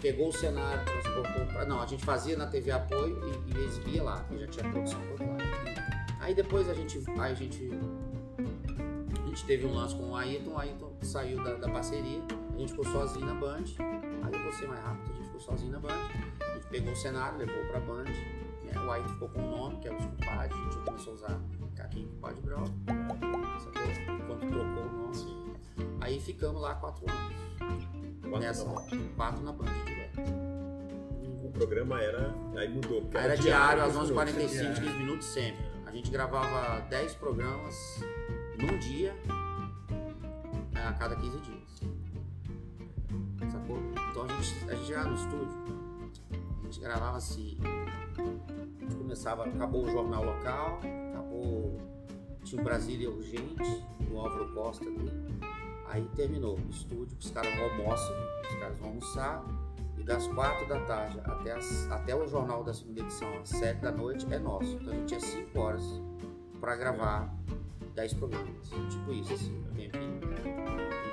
pegou o cenário, transportou pra. Não, a gente fazia na TV Apoio e, e exibia lá, que já tinha produção toda lá. Aí depois a gente. Aí a gente. A gente teve um lance com o Ayrton, o Ayrton saiu da, da parceria, a gente ficou sozinho na Band. Aí eu vou ser mais rápido, a gente ficou sozinho na Band. A gente pegou o cenário, levou pra Band. né? O Ayrton ficou com o nome, que é os Compadres, a gente começou a usar Caquinho Compadre Brau. Sacou? Quando trocou o nome. Aí ficamos lá quatro anos. Quatro nessa, na quatro na Band direto. O programa era. Aí mudou. porque Era diário, às 15 minutos. 11h45, 15 minutos sempre. A gente gravava 10 programas num dia, a cada 15 dias. Sacou? Então a gente, a gente no estúdio, a gente gravava assim. A gente começava, acabou o jornal local, acabou. Tinha o Brasília Urgente, do Álvaro Costa ali. Aí terminou o estúdio, os caras almoçam, os caras vão almoçar, e das quatro da tarde até, as- até o jornal da segunda edição, às sete da noite, é nosso. Então a gente tinha cinco horas para gravar 10 programas. Tipo isso, assim, um tempinho.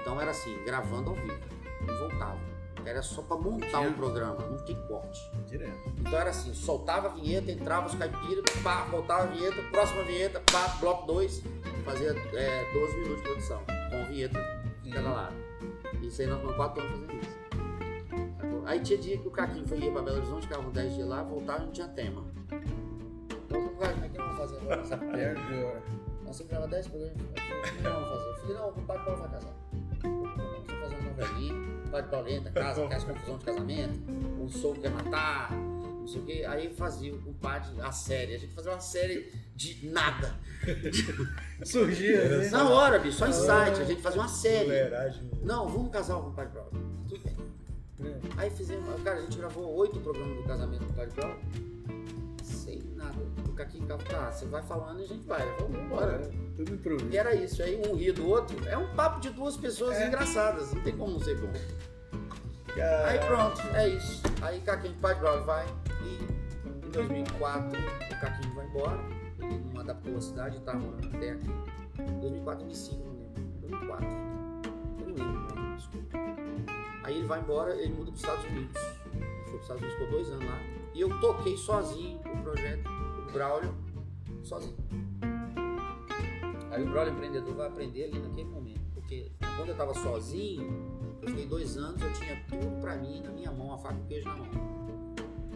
Então era assim, gravando ao vivo. E voltava. Era só para montar Tinha- o programa, não tem corte. Direto. Então era assim, soltava a vinheta, entrava os caipiras, pá, voltava a vinheta, próxima vinheta, pá, bloco 2, fazia é, 12 minutos de produção, com vinheta de cada lado. Isso aí nós ficamos 4 anos fazendo isso. Aí tinha dia que o Caquinho foi ia pra Belo Horizonte, ficava 10 dias lá, voltava e não tinha tema. Então, como é que nós vamos fazer agora? É agora. Nós sempre gravamos 10 programas. Eu falei, O que nós vamos fazer? Eu falei, não, o pai Paulo vai casar. Vamos fazer uma novelinha. O pai Paulo entra, casa, quer as confusão de casamento. Um soco quer matar. Não sei o quê. Aí fazia o compadre a série. A gente fazia uma série de nada. *laughs* Surgia, né? Na hora, bicho, só insight. A gente fazia uma série. Fuleiragem. Não, vamos casar com o compadre Paulo. Tudo bem. Aí fizemos, cara, a gente gravou oito programas do casamento do Padre Paulo. Sem nada. O Caquinho ficava, tá, você vai falando e a gente vai. Vamos embora. Tudo improviso. E era isso, aí um ria do outro. É um papo de duas pessoas É. engraçadas, não tem como não ser bom. Cara, Aí pronto, é isso. Aí Caquinho Brown vai e em 2004 o Caquinho vai embora. Ele não adaptou a cidade, tá morando até aqui. 2004, 2005, não lembro. 2004. Eu não lembro, não, desculpa. Aí ele vai embora, ele muda para os Estados Unidos. Ele foi para os Estados Unidos, ficou dois anos lá. E eu toquei sozinho o projeto, Braulio, sozinho. Aí o Braulio empreendedor vai aprender ali naquele momento. Porque quando eu estava sozinho, eu fiquei dois anos, eu tinha tudo pra mim na minha mão, a faca e o queijo na mão.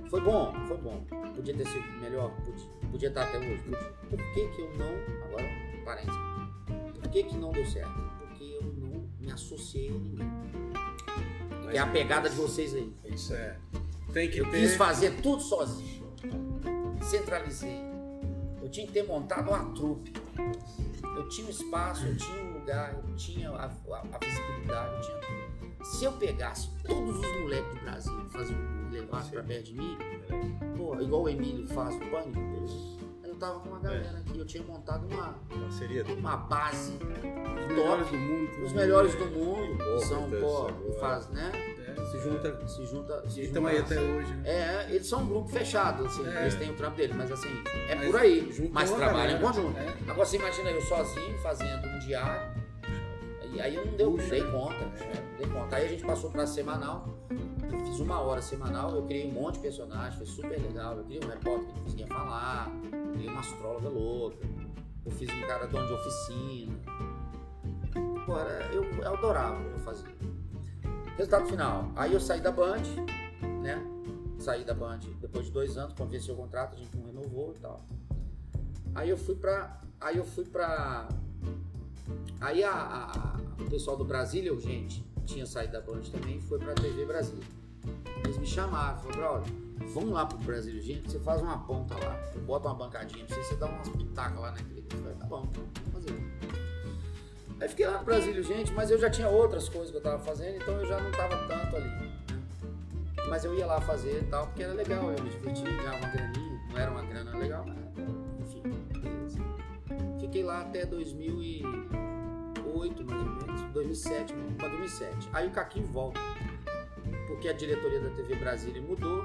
Foi bom, foi bom. Podia ter sido melhor, podia, podia estar até hoje. Podia. Por que que eu não, agora, parênteses, por que que não deu certo? Porque eu não me associei a ninguém. É a pegada de vocês aí. Isso é. Tem que Eu ter. quis fazer tudo sozinho. Centralizei. Eu tinha que ter montado uma trupe. Eu tinha um espaço, eu tinha um lugar, eu tinha a, a- a visibilidade, eu tinha tudo. Se eu pegasse todos os moleques do Brasil e fazer um- levasse pra perto de mim, pô, igual o Emílio faz no Pânico, eu tava com uma galera aqui, eu tinha montado uma, Parceria uma base Os melhores do mundo. os melhores do mundo, que são, Deus, pô, que faz, né? É, se junta. Se junta. Se E estão aí até hoje, né? É, eles são um grupo fechado, assim, É. eles têm o trampo deles, mas assim, é Mas por aí. Mas trabalham em conjunto. É. Agora você imagina eu sozinho fazendo um diário. E aí eu não, deu, Puxa. dei conta, né? Não dei conta. Aí a gente passou pra semanal. Fiz uma hora semanal, eu criei um monte de personagens, foi super legal. Eu criei um repórter que não conseguia falar, criei uma astróloga louca, eu fiz um cara dono de oficina. Era- eu, eu adorava o que eu fazia. Resultado final. Aí eu saí da Band, né? Saí da Band depois de dois anos, quando venceu o contrato, a gente não renovou e tal. Aí eu fui pra. Aí eu fui pra. Aí a, a- o pessoal do Brasília Urgente tinha saído da Band também e foi pra TV Brasília. Eles me chamaram, falaram, olha, vamos lá pro Brasília Urgente, você faz uma ponta lá, bota uma bancadinha pra você, você dá umas pitacas lá na entrevista. Eu falei, tá bom, vamos fazer. Aí fiquei lá no Brasília Urgente, mas eu já tinha outras coisas que eu tava fazendo, então eu já não tava tanto ali. né? Mas eu ia lá fazer e tal, porque era legal, eu me divertia, ganhava uma graninha, não era uma grana legal, mas enfim, beleza. Fiquei lá até 2008, mais ou menos, 2007, para 2007. Aí o Caquinho volta, porque a diretoria da TV Brasília mudou,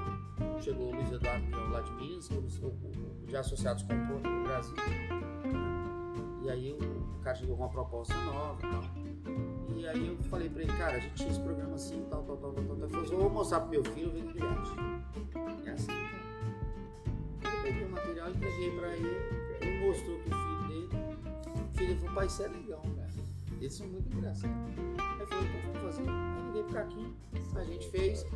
chegou o Luiz Eduardo Leão lá de Minas, que o, de associados comprou no Brasil. E aí o cara chegou com uma proposta nova e tal. E aí eu falei pra ele, cara, a gente tinha esse programa assim, tal, tal, tal, tal, tal. Ele falou vou mostrar pro meu filho, ver o que ele acha. É assim, então. Eu peguei o material, entreguei pra ele, ele mostrou pro filho dele. O filho falou, pai, isso é legal, cara. Eles são muito engraçados. Aí falei, então vamos fazer. Aí liguei pro Caquinho, a gente fez,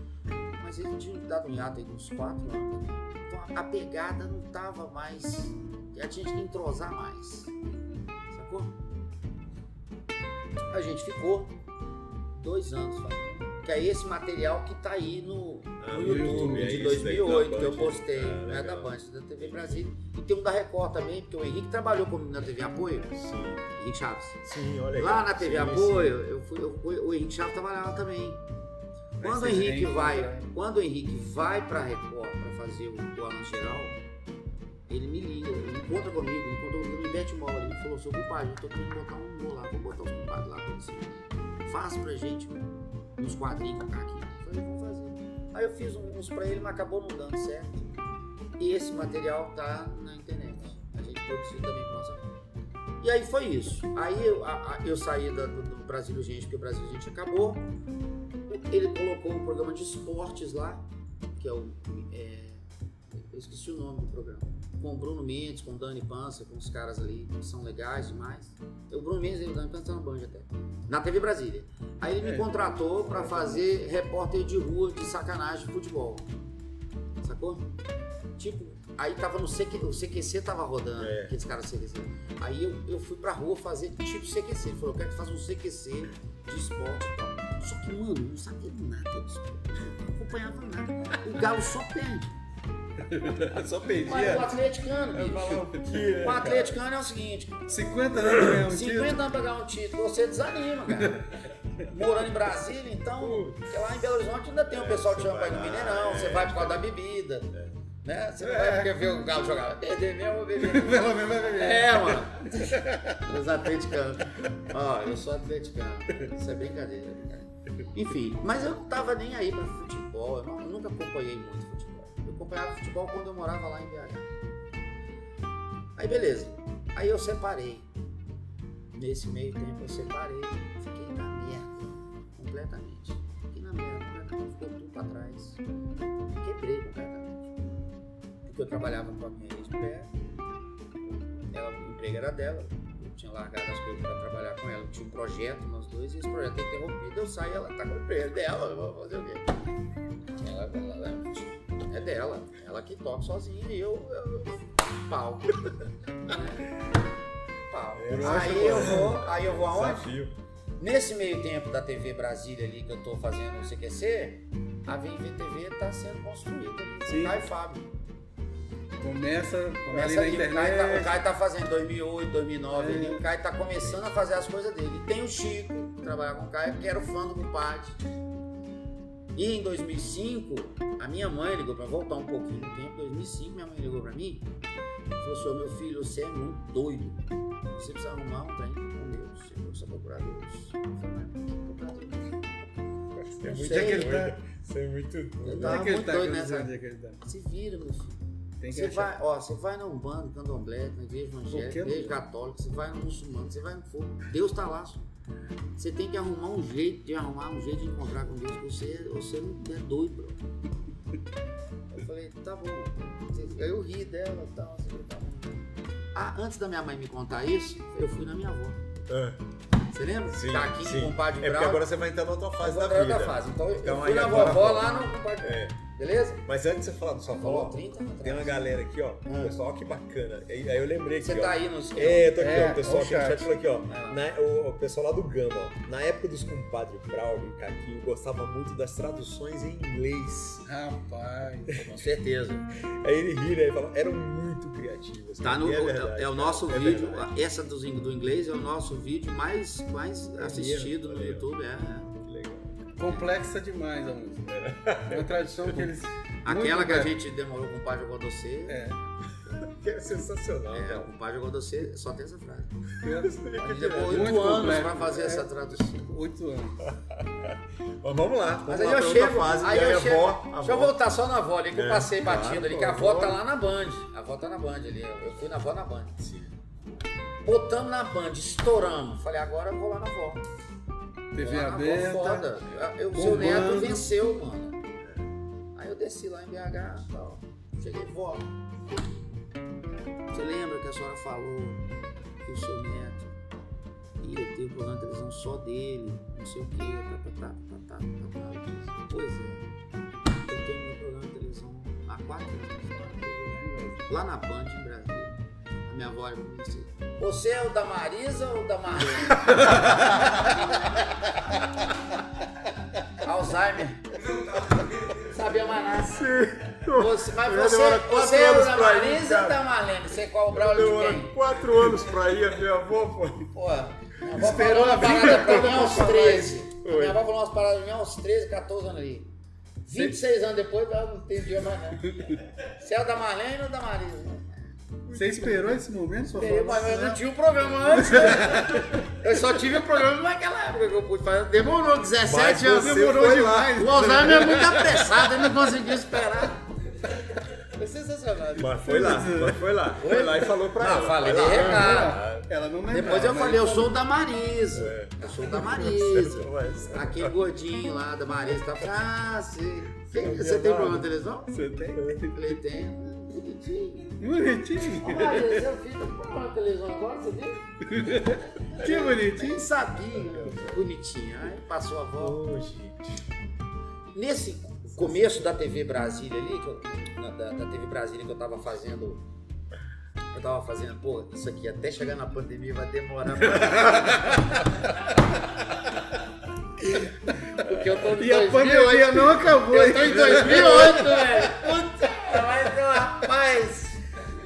mas ele tinha dado um hiato aí de uns quatro anos. Então a- a pegada não tava mais. Já tinha que entrosar mais. A gente ficou dois anos fazendo. Que é esse material que tá aí no, Ah, no YouTube, YouTube, é de isso, 2008, da que eu postei. Ah, não é da. Band, é da TV Brasília. E tem um da Record também, porque o Henrique trabalhou comigo na TV Apoio. Sim, Henrique Chaves. sim, olha Lá na TV Sim, Apoio, eu fui, eu fui- o Henrique Chaves trabalhava lá também. Quando o Henrique vai, quando o Henrique vai pra Record pra fazer o, o Alan Geral, ele me liga, ele encontra comigo, ele encontrou comigo no Bete Mall, ele falou, seu compadre, eu tô querendo botar um humor lá, vou botar os compadres lá pra você. Faz pra gente uns quadrinhos aqui. Eu falei, vamos fazer. Aí eu fiz uns pra ele, mas acabou não dando certo. E esse material tá na internet. A gente produziu também pra nossa. E aí foi isso. Aí eu, a- eu saí da- do, do Brasil Gente, porque o Brasil Gente acabou. Ele colocou um programa de esportes lá, que é o. é, eu esqueci o nome do programa. Com o Bruno Mendes, com o Dani Pança, com os caras ali, que são legais demais. O Bruno Mendes e o Dani Pança estão na Band até. Na TV Brasília. Aí ele me É. contratou pra fazer repórter de rua de sacanagem de futebol. Sacou? Tipo, aí tava no CQ, o CQC tava rodando, É. aqueles caras do CQC. Aí eu, eu fui pra rua fazer tipo CQC. Ele falou, eu quero que faça um CQC de esporte e tal. Só que, mano, eu não sabia nada de esporte. Não acompanhava nada. O Galo só perde. *laughs* Só Mas o perdia. atleticano, bicho. O atleticano é o seguinte, 50 anos pra ganhar um 50 título. anos pra ganhar um título, você desanima, cara. *laughs* Morando em Brasília, então, lá em Belo Horizonte ainda tem o pessoal que você chama pra ir no Mineirão, você é. vai por causa da bebida. Né? Você não É. vai porque ver o Galo jogar. Beber mesmo, vou beber. *laughs* Pelo menos vai beber. É, mano. Os atleticanos. Ó, eu sou atleticano. Isso é brincadeira, é brincadeira. Enfim, mas eu não tava nem aí pra futebol. Eu, não- eu nunca acompanhei muito acompanhava futebol quando eu morava lá em BH. Aí beleza. Aí eu separei. Nesse meio tempo eu separei. Fiquei na merda. Completamente. Fiquei na merda, completamente. Ficou tudo pra trás. Quebrei completamente. Porque eu trabalhava com a minha ex-mulher ela, o emprego era dela, eu tinha largado as coisas para trabalhar com ela, eu tinha um projeto, nós dois, e esse projeto é interrompido, eu saio e ela tá com o emprego dela, eu vou fazer o quê? Ela, ela- ela- é dela, ela que toca sozinha e eu, eu pau. *laughs* pau. É, Aí eu vou, aí eu vou aonde? Desafio. Nesse meio tempo da TV Brasília ali que eu tô fazendo o CQC, a VMVTV tá sendo construída ali, Sim. Caio Fábio. Começa, Começa ali na ali, o Caio, internet. tá, o Caio tá fazendo 2008, 2009, É. ali, o Caio tá começando a fazer as coisas dele. Tem o Chico, que trabalha com o Caio, que era o fã do compadre. E em 2005, a minha mãe ligou pra voltar um pouquinho no tempo. Em 2005, minha mãe ligou pra mim e falou assim: "Ô, meu filho, você é muito doido. Você precisa arrumar um trem com Deus. Você precisa procurar Deus. Eu falei, procurar Deus? Você é muito doido. Você é muito doido. Onde tava é muito tá? doido nessa- é? Se vira, meu filho. Você achar. vai, ó, você vai na Umbanda, Candomblé, na igreja evangélica, igreja católica, você vai no muçulmano, você vai no fogo. Deus tá lá. só. Você tem que arrumar um jeito de arrumar um jeito de encontrar com Deus, você, você não é doido, bro. Eu falei, tá bom. Aí eu ri dela e tal, assim, tá bom. Ah, antes da minha mãe me contar isso, eu fui na minha avó. Ah, Você lembra? Sim, tá aqui sim. com o compadre É porque Brau. agora você vai entrar na outra fase da eu vou entrar vida. na fase. Então eu Então, fui aí na agora- vovó lá no compadre. É. Beleza? Mas antes de você falar do sua Falou avó, 30 anos tem uma galera aqui, ó. Hum. Pessoal, ó, que bacana. Aí aí eu lembrei aqui, Você ó. tá aí nos. É, eu tô aqui, É, ó. O pessoal ó aqui no chat falou aqui, ó. Ah. Na- o, o pessoal lá do Gama, ó. Na época dos compadres Braulio e Caquinho, gostava muito das traduções em inglês. Rapaz. *laughs* Com certeza. Aí ele ri, né? Ele fala, eram muito criativos. Tá no, é, verdade, é o nosso é vídeo, verdade. essa do, do inglês é o nosso vídeo mais, mais assistido no ó. YouTube. É, é. Que. Complexa demais a música. É uma tradição que eles. *laughs* Aquela que a gente demorou com o Padre Godocê. É. *laughs* Que é sensacional, É, cara. o Padre Godocê só tem essa frase. Aí A gente é demais. oito anos complexo. pra fazer É. essa tradução. Oito anos. *laughs* Mas vamos lá. Vamos Mas lá aí eu pra outra chego, fase. aí e eu a chego. avó, a Deixa eu voltar só na avó ali, que eu É, passei claro, batido ali, que a a avó avó- tá lá na Band. A avó tá na Band ali. Eu fui na avó na Band. Sim. Botamos na Band, estouramos. Falei, agora eu vou lá na avó. TV avó, aberta. Foda. Eu, o seu neto venceu, mano. Aí eu desci lá em BH e tal. Cheguei, vó. Você lembra que a senhora falou que o seu neto ia ter um programa de televisão só dele, não sei o quê, tá, tá, tá, tá, tá, tá, tá. Pois é. Eu tenho meu programa de televisão há quatro anos. Lá na Band, em Brasília. Minha avó olha pra mim e disse, você é o da Marisa ou o da Marisa? *laughs* Alzheimer. Sabia mais nada. Você, mas Eu você, você é o da pra ir, Marisa ou da Marlene? Você qual o Braulio de quem? quatro anos pra ir, a minha avó foi. Pô, minha avó Esperou falou uma parada pra mim aos falar 13. Oi. Minha avó falou umas paradas pra mim aos 13, 14 anos ali. 26 anos depois, eu não entendia mais não. Você é o da Marlene ou da Marisa? Você esperou esse momento Eu, falar? mas eu não tinha o programa antes. né? Eu só tive o programa naquela época que eu pude fazer. Demorou 17 Mas anos. Demorou demais. O Alzheimer é muito apressado, ele não conseguiu esperar. Foi sensacional. Mas foi lá, mas foi lá. Foi lá e falou pra Não, ela. falei, lá. recado. Ela não lembrava. Depois eu mas- falei, eu sou o da Marisa. É. Eu sou o da Marisa. *laughs* Mas- Aquele gordinho lá da Marisa tá ah, sim. Você tem problema de televisão? Você tem? Eu falei, tem. Bonitinho. Bonitinho. Marisa, seu filho tá com de televisão agora, você viu? *laughs* Que bonitinho. Nem sabia. Bonitinho. Aí passou a volta. Ô, gente. Nesse começo da TV Brasília ali, que eu- da, da TV Brasília que eu tava fazendo. Eu tava fazendo, pô, isso aqui até chegar na pandemia vai demorar. pra- Porque eu tô em E a 2008. pandemia não acabou Eu tô em ainda. 2008, velho. Mas rapaz.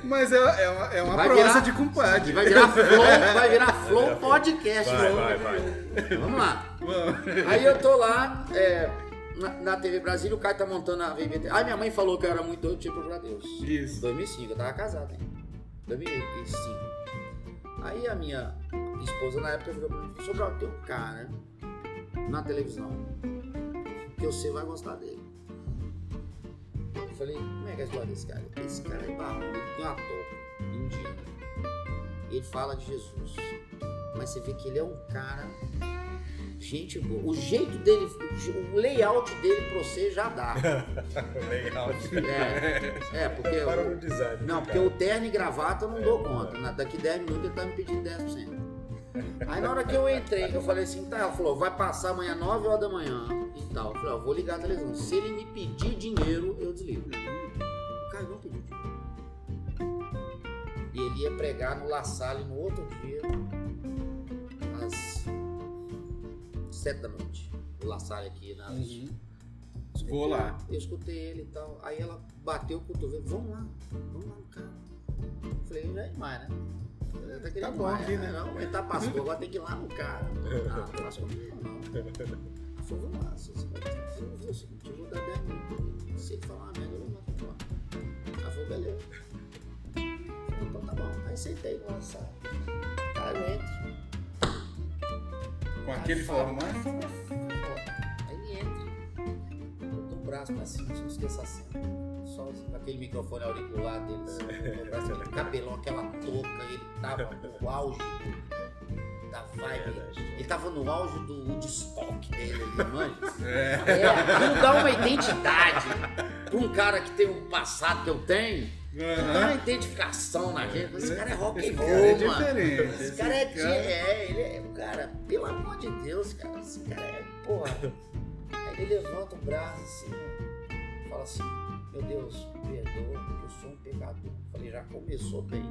Mas é, é uma, é uma Vai prosa virar- de compadre. Vai virar Flow, vai virar *laughs* Flow Podcast. Vai, Flow. vai, vai. Vamos lá. Vamos. Aí eu tô lá, é, na, na TV Brasília, o cara tá montando a VBT. Aí minha mãe falou que eu era muito doido, tinha que procurar Deus. Isso. 2005, eu tava casado ainda. 2005. Aí a minha esposa na época virou pra mim e falou: Sobral, tem um cara na televisão que você vai gostar dele. Eu falei: Como é que é a história desse cara? Esse cara é barbudo, tem uma toca, indiano. Ele fala de Jesus. Mas você vê que ele é um cara. Gente boa. O jeito dele, o layout dele pra você já dá. *laughs* Legal. É, é porque. Para o- no design. não, porque o terno e gravata eu não dou conta. Na- Daqui 10 minutos ele tá me pedindo 10%. Aí na hora que eu entrei, eu falei assim, tá, ela falou, vai passar amanhã 9 horas da manhã e tal. Eu falei, ó, vou ligar a televisão. Se ele me pedir dinheiro, eu desligo. O cara não pediu dinheiro. E ele ia pregar no La Salle no outro dia, às 7 da noite. O La Salle aqui na. Uhum. Escutei, Vou lá. Eu escutei ele e tal. Aí ela bateu o cotovelo. Vamos lá, vamos lá no carro. Eu falei, já é demais, né? Tá, querendo Tá bom aqui, né? Não, ele tá pastor, agora tem que ir lá no carro. Ah, não comigo, não. Ela falou, vamos lá, você você vai eu ver o seguinte, eu vou dar 10 minutos. Se ele falar uma merda, eu vou matar lá. Ela falou, beleza. Eu então tá bom. Aí sentei no sala. Aí eu entro. Com aquele formato. Aí ele entra, botou o braço pra cima, não esqueça a cena. Só aquele microfone auricular dele, assim, *laughs* aquele cabelão, aquela touca, ele tava no auge do- da vibe. Ele tava no auge do Woodstock dele ali, manja. É. É, aquilo dá uma identidade pra um cara que tem um passado que eu tenho. Dá uma identificação na gente. Esse cara é rock Esse and cara roll, é mano. diferente. Esse cara é, é, ele é, cara, pelo amor de Deus, cara, esse cara é, porra. Aí ele levanta o braço assim, fala assim, meu Deus, perdoa, porque eu sou um pecador. Falei, já começou bem.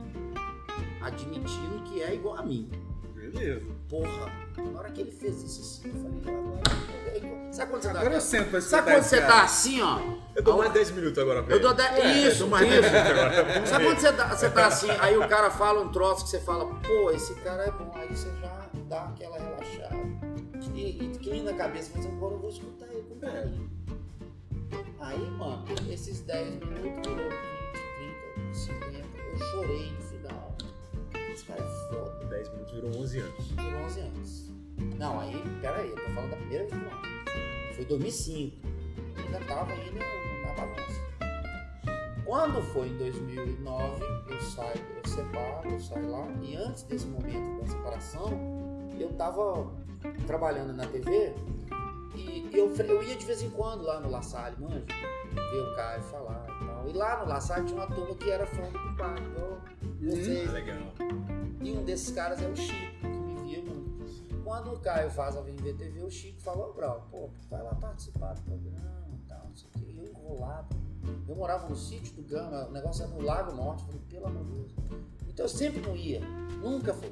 Admitindo que é igual a mim. Beleza. Porra, na hora que ele fez isso assim, eu falei, agora. Sabe quando você tá. Agora eu sento pra Sabe quando você tá assim, ó? Eu dou mais 10 minutos agora, velho. Eu dou dez- É, eu isso, dou mais isso. 10 minutos agora. Sabe quando você tá, você tá assim, aí o cara fala um troço que você fala, pô, esse cara é bom, aí você já dá aquela relaxada. E, e que na cabeça, mas agora eu vou escutar ele com carinho. Aí, mano, esses 10 minutos virou 20, 30, 50, eu chorei no final. Esse cara é foda, 10 minutos virou 11 anos. virou 11 anos. Não, aí, peraí, eu tô falando da primeira vez que eu Foi 2005. Eu ainda tava ainda na bagunça. Quando foi em 2009, eu saio, eu separo, eu saio lá. E antes desse momento da separação, eu tava trabalhando na TV e eu, fre- eu ia de vez em quando lá no La Salle, manja, ver o Caio falar e tal. E lá no La Salle tinha uma turma que era fã do compadre, igual vocês. Ah, legal. E um desses caras é o Chico, que me via muito. Quando o Caio faz a VMVTV, o Chico falou, Brau, pô, vai lá participar do programa e tal, não sei o quê. E eu enrolado. Eu morava no sítio do Gama, o negócio era no Lago Norte. Eu falei, pelo amor de Deus. Então eu sempre não ia. Nunca fui.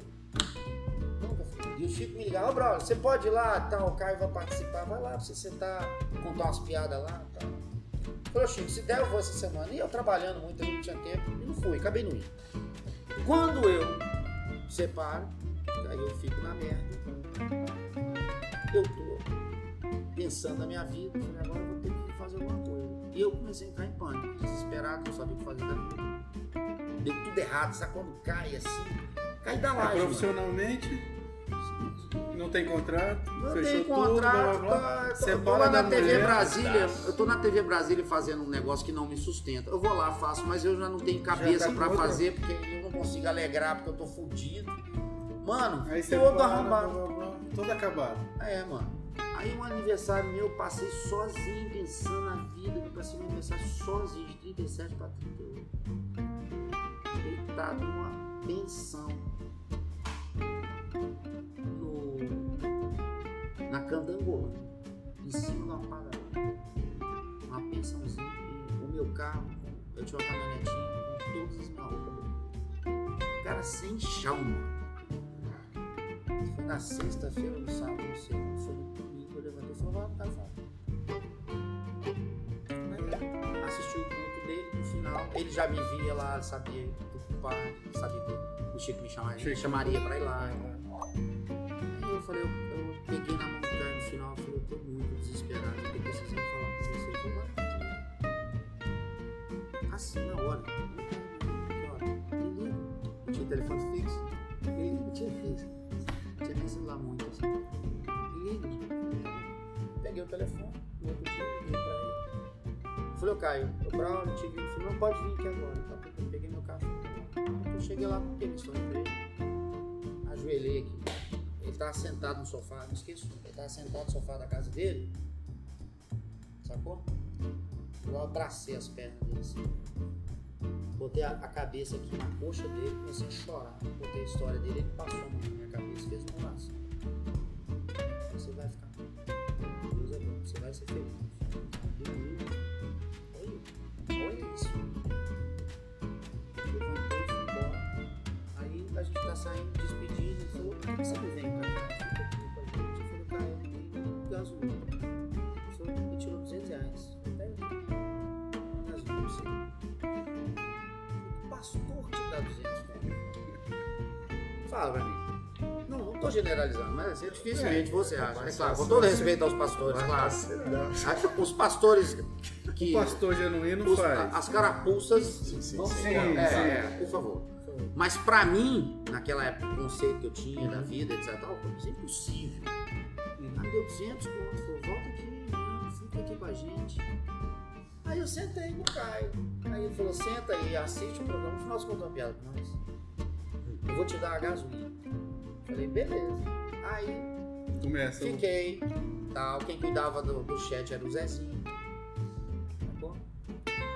Nunca. E o Chico me ligava, ô brother, você pode ir lá, tal, o Caio vai participar, vai lá pra você sentar, contar umas piadas lá tal. Falei, Chico, se der eu vou essa semana. E eu trabalhando muito, eu não tinha tempo, e não fui, acabei não indo. Quando eu separo, aí eu fico na merda. Eu tô pensando na minha vida, falei, agora eu vou ter que fazer alguma coisa. E eu comecei a entrar em pânico, desesperado, não sabia o que fazer da vida. Deu tudo errado, sabe quando cai assim? Cai da É, laje, mano. Não tem contrato, Não tem tudo, contrato, blá, blá, blá. tá, eu tô Separa lá na TV mulher. Brasília, eu tô na TV Brasília fazendo um negócio que não me sustenta. Eu vou lá, faço, mas eu já não tenho cabeça tá outra. fazer, porque eu não consigo alegrar, porque eu tô fudido. Mano, Aí você todo para, arrombado. blá, blá, blá, todo acabado. É, mano. Aí um aniversário meu, eu passei sozinho, pensando na vida, eu passei um aniversário sozinho, de 37 pra 38. Deitado numa pensão. Na Candangola, em cima de uma padaria. Uma pensãozinha. O meu carro, eu tinha uma caminhonetinha com as minhas roupas. Cara, sem chão, mano. Foi na sexta-feira no sábado, não sei. Foi no domingo, eu levantei e falei, vai pro café. Aí assisti o culto dele no final. Ele já me via lá, sabia do pai, sabia que o Chico me chamaria, Chico. chamaria pra ir lá. Aí eu falei, eu peguei na mão do cara no final, eu falei, eu tô muito desesperado, eu tô precisando falar com você. Ele falou, vai, assim na hora. Eu tinha telefone fixo. Me liga, tinha fixo. Não tinha nem celular muito assim. Liga. Peguei o telefone, no outro dia, liguei pra ele. Eu Falei, ô Caio, eu pra te vi. Ele falou, não pode vir aqui agora. Tá? Eu peguei meu carro. Eu cheguei lá com aquele sonho pra ele. Ajoelhei aqui. Ele tava sentado no sofá, não esqueço. Ele tava sentado no sofá da casa dele. Sacou? Eu abracei as pernas dele assim. Botei a, a cabeça aqui na coxa dele, comecei a chorar. Botei a história dele, ele passou na minha cabeça, fez uma oração. Você vai ficar. Deus é bom, você vai ser feliz. Olha, isso. Levantou. Aí a gente tá saindo, você não vem pra cá? Fica aqui com a gente. Eu falei: cara, eu tenho gasolina. Falou: me tirou 200 reais. Pega. Gasolina, não sei. Que pastor te dá 200 reais? Fala pra mim. Tô generalizando, mas assim, dificilmente você acha. É claro, com todo respeito aos pastores, claro. Os pastores que. O pastor genuíno os- faz. as carapuças. sim, sim. embora. Sim, é, sim. é, por favor. Mas pra mim, naquela época, o conceito que eu tinha da vida, etc. Tal, isso é impossível. Aí deu 200 conto, falou, volta aqui, fica aqui com a gente. Aí eu sentei no Caio. Aí ele falou, senta aí, assiste o programa, no final você contou uma piada com nós. Eu vou te dar a gasolina. Falei, beleza. Aí Começa. o- Fiquei, tal. Quem cuidava do, do chat era o Zezinho.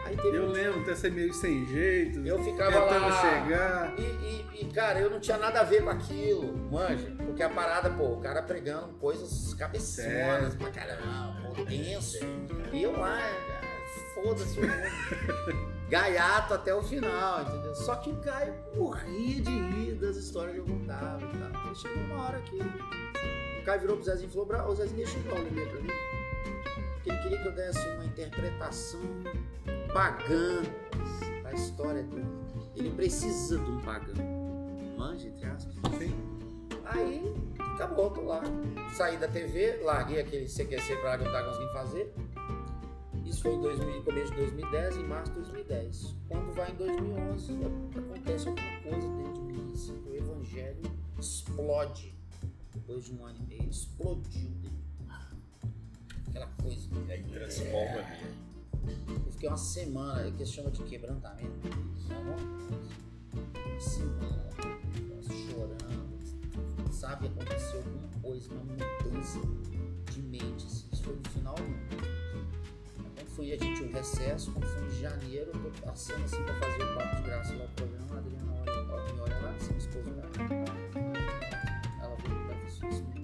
Aí teve Eu um- lembro, até ser meio sem jeito. Eu ficava lá. chegar. E, e- e, cara, eu não tinha nada a ver com aquilo, manja. Porque a parada, pô, o cara pregando coisas cabeçonas pra caramba, pô, tenso. E eu lá, cara, foda-se o mundo. *laughs* Gaiato até o final, entendeu? Só que o Caio morria de rir das histórias que eu contava e tal. Chegou uma hora que o Caio virou pro Zezinho e falou: ô Zezinho, deixa eu dar um pra mim. Ele queria que eu desse uma interpretação pagã da história dele. Ele precisa de um pagão. Manja, entre aspas. Sim. Aí, acabou, tô lá. Saí da TV, larguei aquele CQC pra lá que eu tava conseguindo fazer. Isso foi em 2000, começo de 2010, em março de 2010. Quando vai em 2011, acontece alguma coisa dentro de mim, assim, o evangelho explode. Depois de um ano e meio, explodiu dentro. Aquela coisa. E aí transforma ali. Eu fiquei uma semana, que se chama de quebrantamento. Não, uma semana chorando, sabe? Aconteceu alguma coisa, uma mudança de mente. assim. Isso foi no final do ano. Quando foi a gente um recesso, quando foi em janeiro, eu tô passando assim pra fazer o papo de graça lá no programa, a Adriana olha, me olha lá, assim, minha esposa. Ela veio pra isso, isso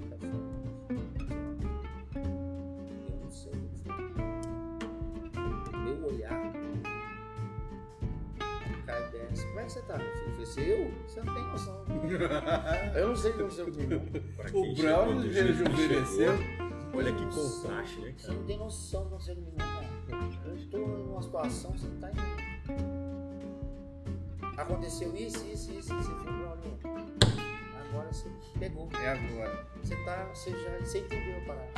é que você tá, meu filho? Eu aconteceu, você não tem noção. *laughs* Eu não sei o que aconteceu comigo. não. O Brown rejuvenesceu. Olha que contraste, né, Você não tem noção do que aconteceu comigo, não, cara. Eu estou em uma situação que você não tá entendendo. Aconteceu isso, isso, isso, isso. Você falou, olha, agora você pegou. É agora. Você tá, você já, você entendeu a parada.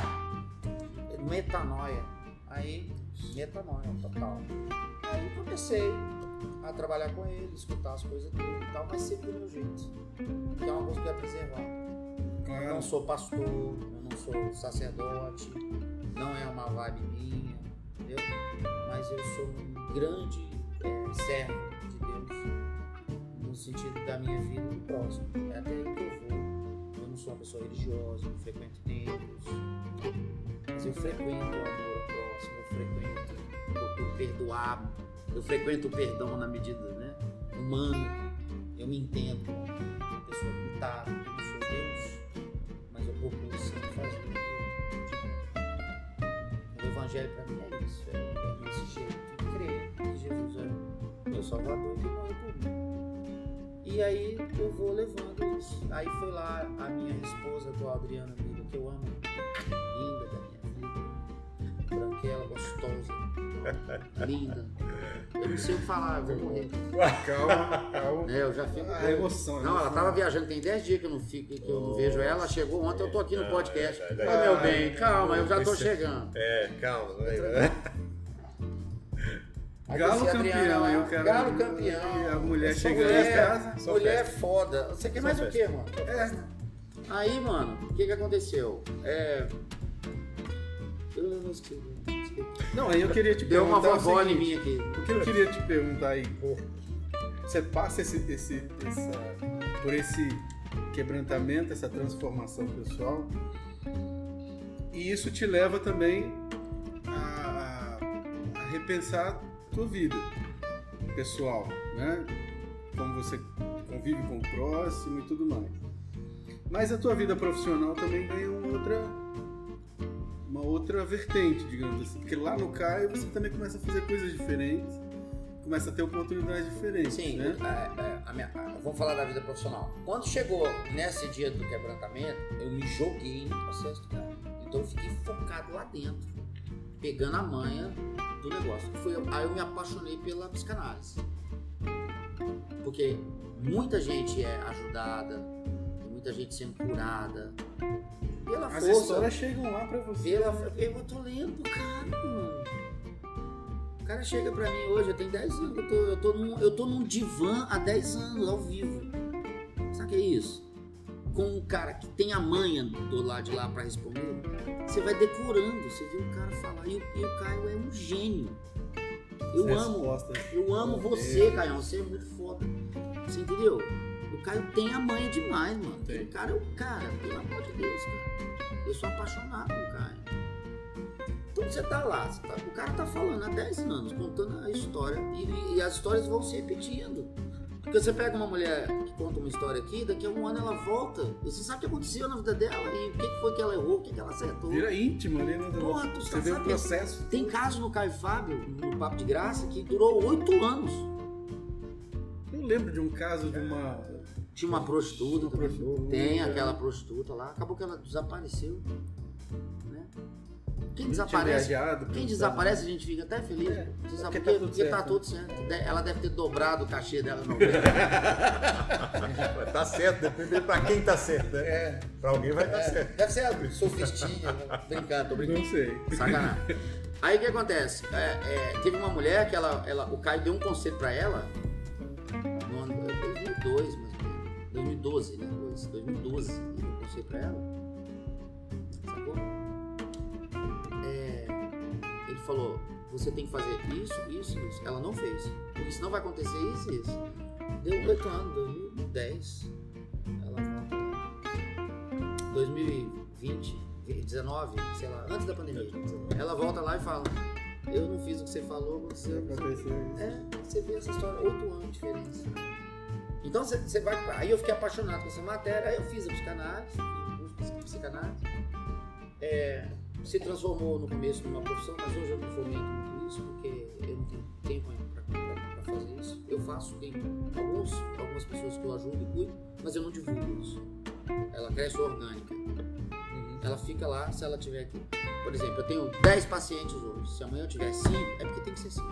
Metanoia. Aí, metanoia, total. Aí comecei a trabalhar com ele, escutar as coisas dele e tal, mas sempre do meu jeito. Que é uma coisa que eu ia preservar. Eu não sou pastor, eu não sou sacerdote, não é uma vibe minha, entendeu? Mas eu sou um grande eh, servo de Deus no sentido da minha vida e do próximo. É até aí que eu vou. Eu não sou uma pessoa religiosa, não frequento templos, mas eu frequento o amor ao próximo, eu frequento, procuro perdoar, eu frequento o perdão na medida né, humana. Eu me entendo como uma pessoa limitada, eu não sou Deus, mas eu procuro sempre fazer o que eu- O evangelho para mim é isso, é, é esse jeito de crer que Jesus é meu salvador e que morreu por mim. E aí eu vou levando isso. Aí foi lá a minha esposa, atual Adriana Mira, que eu amo, linda da minha vida, branquela, gostosa, linda. Eu não sei o que falar, eu vou morrer. Calma, calma. É, eu já fico. A emoção. Não, ela emoção. tava viajando, tem 10 dias que eu não, fico, que eu não vejo ela. Ela chegou ontem, eu tô aqui no Não, podcast. é, meu bem, calma, eu já tô chegando. É, calma. Vai, Aí Galo campeão, eu quero. Galo campeão. A mulher chegando mulher- em casa. Só Mulher foda. Você quer mais o festa. quê, mano? É. Aí, mano, o que que aconteceu? É. Eu não escrevi. Não, aí eu queria te Deu uma perguntar. o vovó em mim aqui. O que eu queria te perguntar aí, você passa esse, esse, essa, por esse quebrantamento, essa transformação pessoal, e isso te leva também a, a- a repensar a tua vida pessoal, né? Como você convive com o próximo e tudo mais. Mas a tua vida profissional também ganha uma outra uma outra vertente, digamos assim. Porque lá no CAI você também começa a fazer coisas diferentes, começa a ter oportunidades diferentes, Sim, né? é, é, a minha- a- vamos falar da vida profissional. Quando chegou nesse dia do quebrantamento, eu me joguei no processo do cara. Então eu fiquei focado lá dentro, pegando a manha do negócio. Foi, aí eu me apaixonei pela psicanálise. Porque muita gente é ajudada, muita gente sendo curada. Pela As força. histórias chegam lá pra você. Pela, eu tô lendo, cara. mano. O cara chega pra mim hoje, eu tenho 10 anos, eu tô, eu tô, num, eu tô num divã há 10 anos, ao vivo. Sabe o que é isso? Com um cara que tem a manha do lado de lá pra responder, você vai decorando, você vê o cara falar. E o, e o Caio é um gênio. Eu amo, Respostas. eu amo Meu você, Deus. Caio. Você é muito foda. Você entendeu? O Caio tem a manha demais, mano. Tem. O cara é o cara, pelo amor de Deus, cara. Eu sou apaixonado com o Caio. Então você tá lá, você tá- o cara tá falando há 10 anos, contando a história. E, e as histórias vão se repetindo. Porque você pega uma mulher que conta uma história aqui, daqui a um ano ela volta. Você sabe o que aconteceu na vida dela e o que foi que ela errou, o que que ela acertou. Vira íntimo ali, né? Porra, tu você tá vê o processo. Tem caso no Caio Fábio, no Papo de Graça, que durou oito anos. Eu lembro de um caso de uma. Tinha uma prostituta, Uma também. prostituta. tem aquela prostituta lá, acabou que ela desapareceu. Né? Quem desaparece, viajado quem desaparece a gente fica até feliz. É, Você porque tá tudo porque tá certo. tudo certo. Ela deve ter dobrado o cachê dela no *laughs* tá certo, dependendo pra quem tá certo. né? É, Pra alguém vai estar certo. Deve ser a sofistinha, né? brincando, tô brincando. não sei. Sacanagem. Aí o que acontece? É, é, teve uma mulher que ela, ela, o Caio deu um conselho pra ela 2002, mais ou menos. 2012, né? 2012. Ele deu um conselho pra ela. Sacou? É, ele falou: você tem que fazer isso, isso, isso. Ela não fez. Porque senão vai acontecer isso e isso. Deu oito anos, 2010. Ela volta lá. 2020, 19, sei lá, antes da pandemia. Ela volta lá e fala: Eu não fiz o que você falou, você. Aconteceu isso. É, você vê essa história, oito anos de diferença. Então você, vai. Aí eu fiquei apaixonado com essa matéria, aí eu fiz a psicanálise, fiz de psicanálise. É, se transformou no começo numa profissão, mas hoje eu não fomento muito isso, porque eu não tenho tempo ainda para fazer isso. Eu faço, tem alguns, algumas pessoas que eu ajudo e cuido, mas eu não divulgo isso. Ela cresce orgânica. Ela fica lá se ela tiver aqui. Por exemplo, eu tenho 10 pacientes hoje. Se amanhã eu tiver 5, é porque tem que ser 5.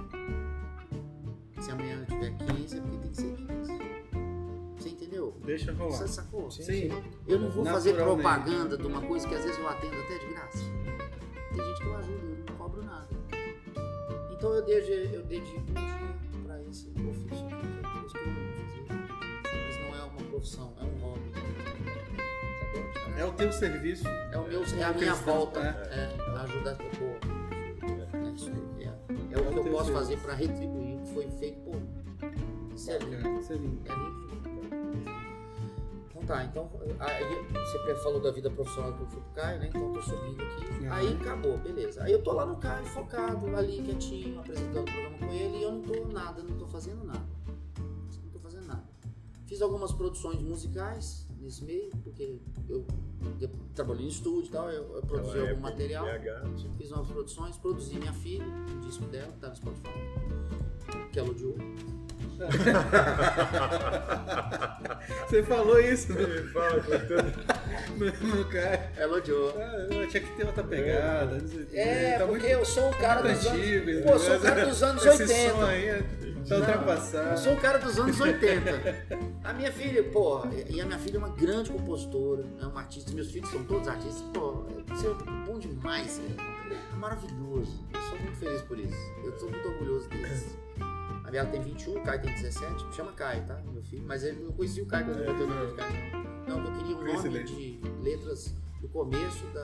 Se amanhã eu tiver 15, é porque tem que ser 15. Entendeu? Deixa rolar. Você sacou? Sim. Eu não vou fazer Naturalmente. propaganda de uma coisa que às vezes eu atendo até de graça. Tem gente que eu ajudo, eu não cobro nada. Então eu dedico, eu dedico um dia para esse ofício é. Mas não é uma profissão, é um hobby. É o teu serviço. É o meu, é a Como minha volta. é. É, ajudar as pessoas. É isso aí. É, é o que eu posso serviço. fazer para retribuir o que foi feito por mim. Isso é lindo. Isso é lindo. É lindo. Tá, então aí você falou da vida profissional que eu fui pro Caio, né? Então eu tô subindo aqui. Uhum. Aí acabou, beleza. Aí eu tô lá no Caio, focado, ali, quietinho, apresentando o programa com ele e eu não tô nada, não tô fazendo nada. Não tô fazendo nada. Fiz algumas produções musicais nesse meio, porque eu, eu trabalhei em estúdio e tal, eu, eu produzi algum material. BH, Fiz umas produções, produzi minha filha, um disco dela, que tá no Spotify. Que ela odiou. *laughs* Você falou isso no, Ele fala tanto- no, no cara. Ela odiou. Ah, eu tinha que ter outra pegada. quê. É, tá porque muito, eu sou um cara dos anos. antigo. esse Pô, eu sou um cara dos anos Esse 80. som aí é- tá Não, ultrapassado. Eu sou um cara dos anos 80. A minha filha, pô, e a minha filha é uma grande compositora, é uma artista. Meus filhos são todos artistas. Pô, isso é bom demais, cara. É maravilhoso. Eu sou muito feliz por isso. Eu sou muito orgulhoso deles. A Bela tem 21, o Caio tem 17. Me chama Caio, tá? Meu filho. Mas ele não conhecia o Caio quando eu botei o nome de Caio, não. Não, eu queria um nome de letras do começo da,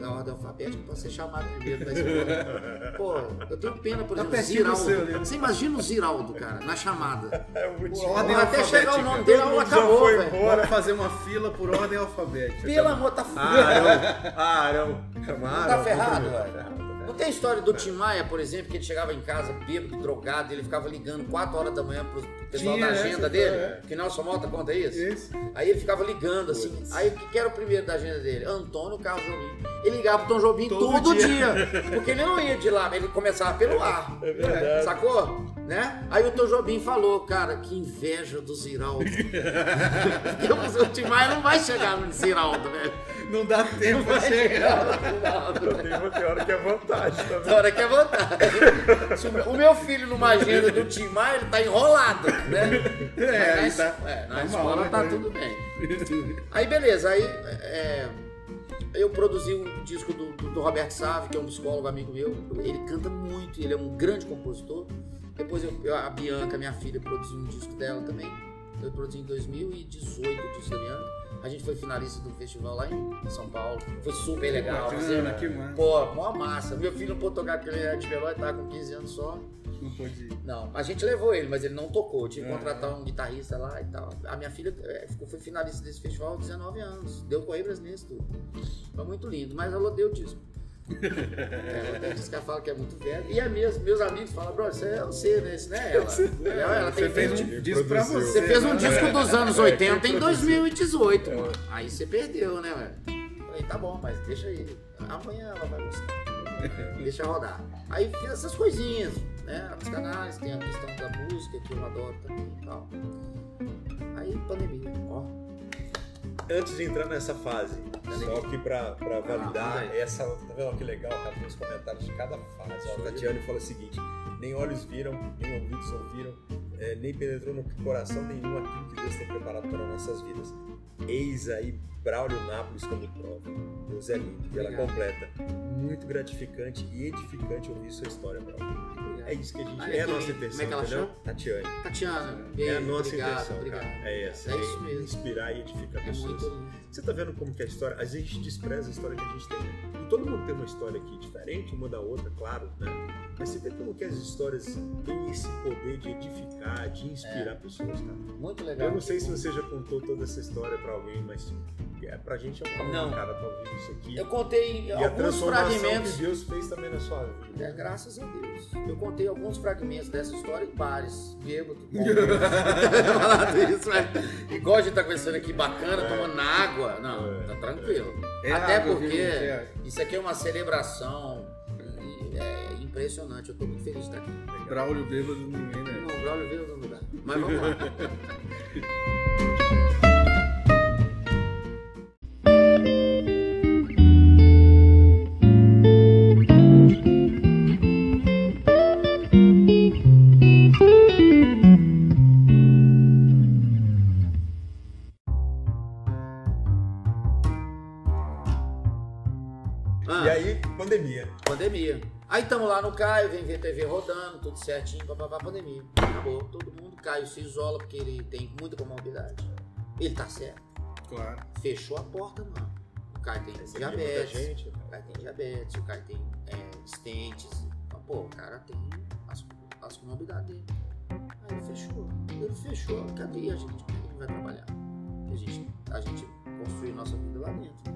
da ordem alfabética pra ser chamado primeiro da escola. *laughs* Pô, eu tenho pena, por Tá exemplo, Ziraldo. seu, né? Você imagina o Ziraldo, cara, na chamada. *laughs* É. Ordem até chegar o nome dele, já acabou, foi velho. Bora fazer uma fila por ordem alfabética. Pelo amor, tá fudido. Arão, *laughs* Arão. Chama Não Arão. tá ferrado, Tá velho. Não tem a história do Tim Maia, por exemplo, que ele chegava em casa bêbado, drogado, e ele ficava ligando 4 horas da manhã pro pessoal Tinha da essa agenda história, dele, é. que Nelson Mota conta isso. Isso. Aí ele ficava ligando assim. Aí o que era o primeiro da agenda dele? Antônio Carlos Jobim. Ele ligava pro Tom Jobim Todo todo, dia. dia. Porque ele não ia de lá, ele começava pelo ar. É verdade. Sacou? Né? Aí o Tom Jobim falou, cara, que inveja do Ziraldo. *laughs* Porque o Tim Maia não vai chegar no Ziraldo, velho. Não dá tempo pra chegar. velho. Tem tem hora que é vantagem também. hora que é vontade. Se o meu filho numa agenda do Tim Maia, ele tá enrolado, né? É, Mas tá- é, na normal, escola né, tá cara? tudo bem. *laughs* Aí beleza, aí é, eu produzi um disco do, do- do Roberto Save, que é um psicólogo amigo meu. Ele canta muito, ele é um grande compositor. Depois eu, eu- a Bianca, minha filha, produziu um disco dela também. Eu produzi em 2018 o disco da Bianca. A gente foi finalista do festival lá em São Paulo. Foi super legal. Bacana, fizemos- que massa. Pô, mó massa. Meu filho não pôde tocar porque ele era de Veloz, tava com 15 anos só. Não pode ir. Não, a gente levou ele, mas ele não tocou. Eu tive que É. contratar um guitarrista lá e tal. A minha filha é, ficou, foi finalista desse festival aos 19 anos. Deu correio brasileiro tudo. Foi muito lindo, mas ela odeia o disco. É, que ela fala que é muito velho. E a minhas, meus amigos falam, bro, isso é você, né? Isso não é ela. Ela, ela tem Você fez 20 um disco pra você. você fez um né? disco dos anos 80 em produziu. 2018, mano. Aí você perdeu, né, velho? Falei, tá bom, mas deixa aí. Amanhã ela vai gostar. Deixa rodar. Aí fiz essas coisinhas, né? A psicanálise, tem a questão da música, que eu adoro também e tal. Aí, pandemia, ó. Antes de entrar nessa fase, só que pra, pra Vai lá, validar manda aí. essa. Tá vendo que legal, cara? Tem os comentários de cada fase. Ó, a Tatiane fala o seguinte: nem olhos viram, nem ouvidos ouviram, é, nem penetrou no coração nenhum aquilo que Deus tem preparado para nossas vidas. Eis aí Braulio Nápoles como prova. Deus é lindo. E ela Obrigado. completa. Muito gratificante e edificante ouvir sua história, Braulio. É isso que a gente. Olha é a nossa como é intenção, que ela entendeu? chama? Tatiane. Tatiana, É beijo, a nossa obrigado, intenção, obrigado. cara. É essa. É isso mesmo. Inspirar e edificar É pessoas. Você tá vendo como que a história. Às vezes a gente despreza a história que a gente tem. E todo mundo tem uma história aqui diferente, uma da outra, claro, né? Mas você vê como que as histórias têm esse poder de edificar, de inspirar pessoas, cara. Muito legal. Eu não sei se você já contou toda essa história pra alguém, mas é, pra gente é uma honra, Não. cara, tá ouvindo isso aqui. Eu contei E a alguns transformação fragmentos. que Deus fez também na sua vida. É, graças a Deus. Eu contei alguns fragmentos dessa história em bares, bêbado. *laughs* falando isso, mas igual a gente tá conversando aqui bacana, tomando água. Não, É. tá tranquilo. É Até água, porque viu? É. isso aqui é uma celebração é impressionante. Eu tô muito feliz de estar aqui. Braulio bêbado, ninguém, né? Não, Braulio veio do lugar. Mas vamos lá. *laughs* Caio, vem ver TV rodando, tudo certinho, papapá, pandemia. Acabou. Todo mundo, Caio se isola porque ele tem muita comorbidade. Ele tá certo. Claro. Fechou a porta, mano. O Caio tem Muita diabetes. gente. O Caio tem diabetes, o Caio tem é, stentes. Então, pô, o cara tem as, as comorbidades dele. Aí ele fechou. Ele fechou. Cadê a gente? Como é que ele vai trabalhar? A gente, a gente construiu nossa vida lá dentro.